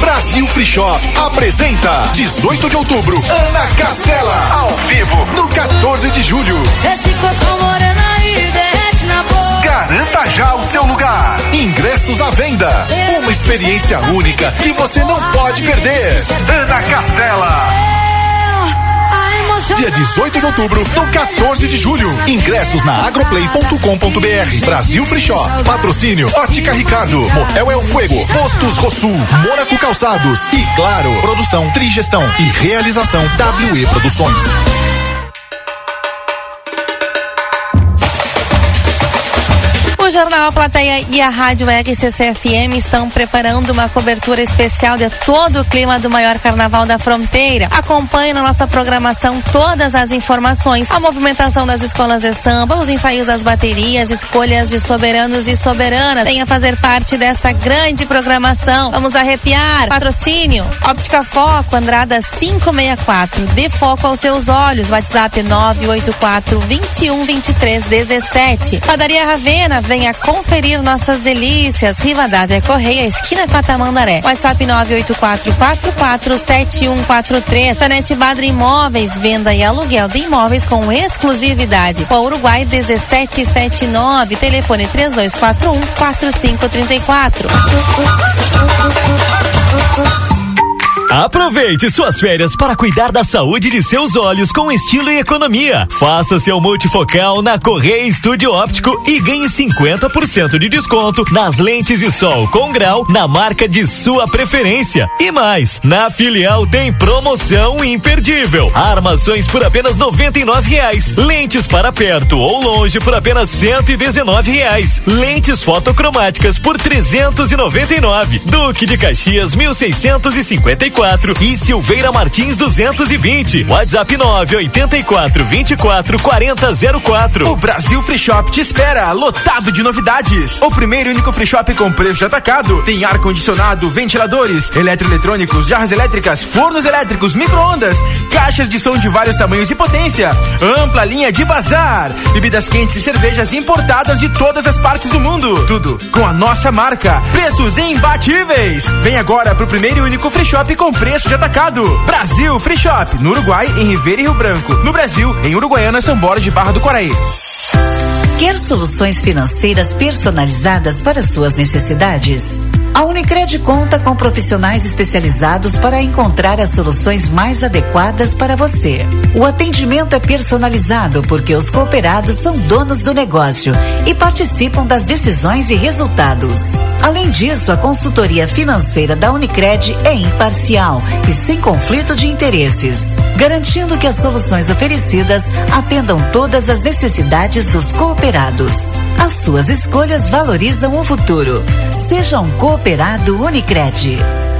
Brasil Free Shop apresenta 18 de outubro Ana Castela ao vivo no 14 de julho. Esse moreno aí derrete na boca. Garanta já o seu lugar. Ingressos à venda. Uma experiência única que você não pode perder. Ana Castela. Dia 18 de outubro, do 14 de julho. Ingressos na agroplay.com.br. Brasil Free Shop. Patrocínio Ótica Ricardo. Motel El Fuego. Postos Rosul. Mônaco Calçados. E claro, produção Trigestão e realização WE Produções. O Jornal A Plateia e a Rádio RCC FM estão preparando uma cobertura especial de todo o clima do maior carnaval da fronteira. Acompanhe na nossa programação todas as informações, a movimentação das escolas de samba, os ensaios das baterias, escolhas de soberanos e soberanas. Venha fazer parte desta grande programação. Vamos arrepiar. Patrocínio Óptica Foco, Andrada 564. Dê foco aos seus olhos. WhatsApp 984 21 23 17. Padaria Ravena, venha conferir nossas delícias. Rivadavia Correia, esquina com a Tamandaré. WhatsApp 984447143. Tanete Badra Imóveis, venda e aluguel de imóveis com exclusividade. O Uruguai 1779, telefone 3241 4534. Aproveite suas férias para cuidar da saúde de seus olhos com estilo e economia. Faça seu multifocal na Correia Estúdio Óptico e ganhe 50% de desconto nas lentes de sol com grau na marca de sua preferência. E mais, na filial tem promoção imperdível. Armações por apenas 99 reais. Lentes para perto ou longe por apenas 119 reais. Lentes fotocromáticas por 399. Duque de Caxias 1654 e Silveira Martins 220. WhatsApp 984 24 40 04. O Brasil Free Shop te espera, lotado de novidades. O primeiro e único free shop com preço de atacado. Tem ar condicionado, ventiladores, eletroeletrônicos, jarras elétricas, fornos elétricos, micro-ondas, caixas de som de vários tamanhos e potência, ampla linha de bazar, bebidas quentes e cervejas importadas de todas as partes do mundo. Tudo com a nossa marca. Preços imbatíveis. Vem agora pro primeiro e único free shop com preço de atacado. Brasil Free Shop, no Uruguai, em Ribeira e Rio Branco. No Brasil, em Uruguaiana, São Borges de Barra do Quaraí. Quer soluções financeiras personalizadas para suas necessidades? A Unicred conta com profissionais especializados para encontrar as soluções mais adequadas para você. O atendimento é personalizado porque os cooperados são donos do negócio e participam das decisões e resultados. Além disso, a consultoria financeira da Unicred é imparcial e sem conflito de interesses, garantindo que as soluções oferecidas atendam todas as necessidades dos cooperados. As suas escolhas valorizam o futuro. Seja um cooperado Unicred.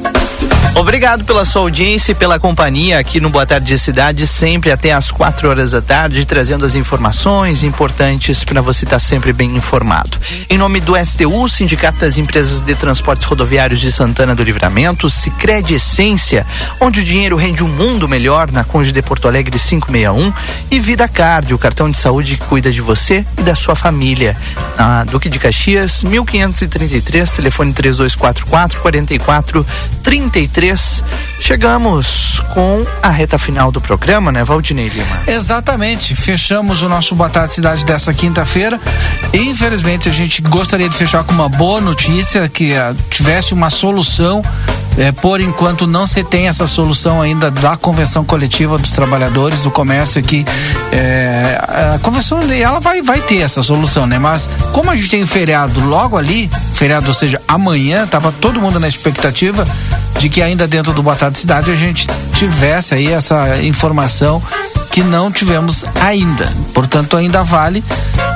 Obrigado pela sua audiência e pela companhia aqui no Boa Tarde Cidade, sempre até às quatro horas da tarde, trazendo as informações importantes para você estar tá sempre bem informado. Em nome do STU, Sindicato das Empresas de Transportes Rodoviários de Santana do Livramento, Sicredi Essência, onde o dinheiro rende um mundo melhor, na Conde de Porto Alegre 561, e Vida Card, o cartão de saúde que cuida de você e da sua família. Na Duque de Caxias, 1533, telefone 3244 4433 3 Chegamos com a reta final do programa, né, Valdinei Lima? Exatamente. Fechamos o nosso Boa Tarde Cidade dessa quinta-feira. Infelizmente, a gente gostaria de fechar com uma boa notícia, que uh, tivesse uma solução. É, por enquanto não se tem essa solução ainda da convenção coletiva dos trabalhadores do comércio aqui. É, a convenção ela vai, vai ter essa solução, né? Mas como a gente tem um feriado logo ali, feriado, ou seja, amanhã, tava todo mundo na expectativa de que ainda dentro do Boa Tarde Cidade a gente tivesse aí essa informação que não tivemos ainda. Portanto, ainda vale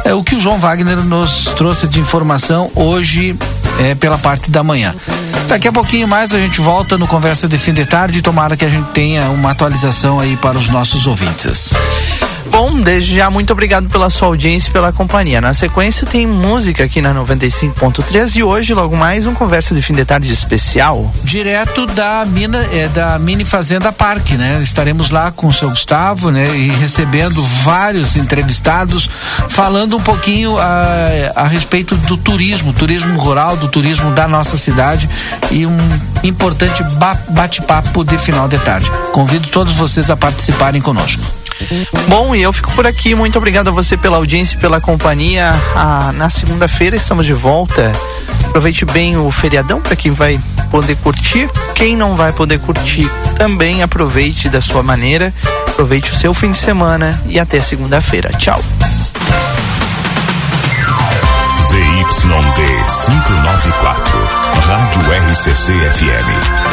é, o que o João Wagner nos trouxe de informação hoje é, pela parte da manhã. Daqui a pouquinho mais a gente volta no Conversa de Fim de Tarde. Tomara que a gente tenha uma atualização aí para os nossos ouvintes. Bom, desde já muito obrigado pela sua audiência e pela companhia. Na sequência tem música aqui na 95.3 e hoje logo mais um conversa de fim de tarde especial. Direto da mina é da Mini Fazenda Parque, né? Estaremos lá com o seu Gustavo, né? E recebendo vários entrevistados falando um pouquinho a, a respeito do turismo, turismo rural, do turismo da nossa cidade e um importante bate-papo de final de tarde. Convido todos vocês a participarem conosco. Bom, e eu fico por aqui. Muito obrigado a você pela audiência e pela companhia. Ah, na segunda-feira estamos de volta. Aproveite bem o feriadão para quem vai poder curtir. Quem não vai poder curtir, também aproveite da sua maneira. Aproveite o seu fim de semana e até segunda-feira. Tchau. ZYD 594, Rádio RCC FM.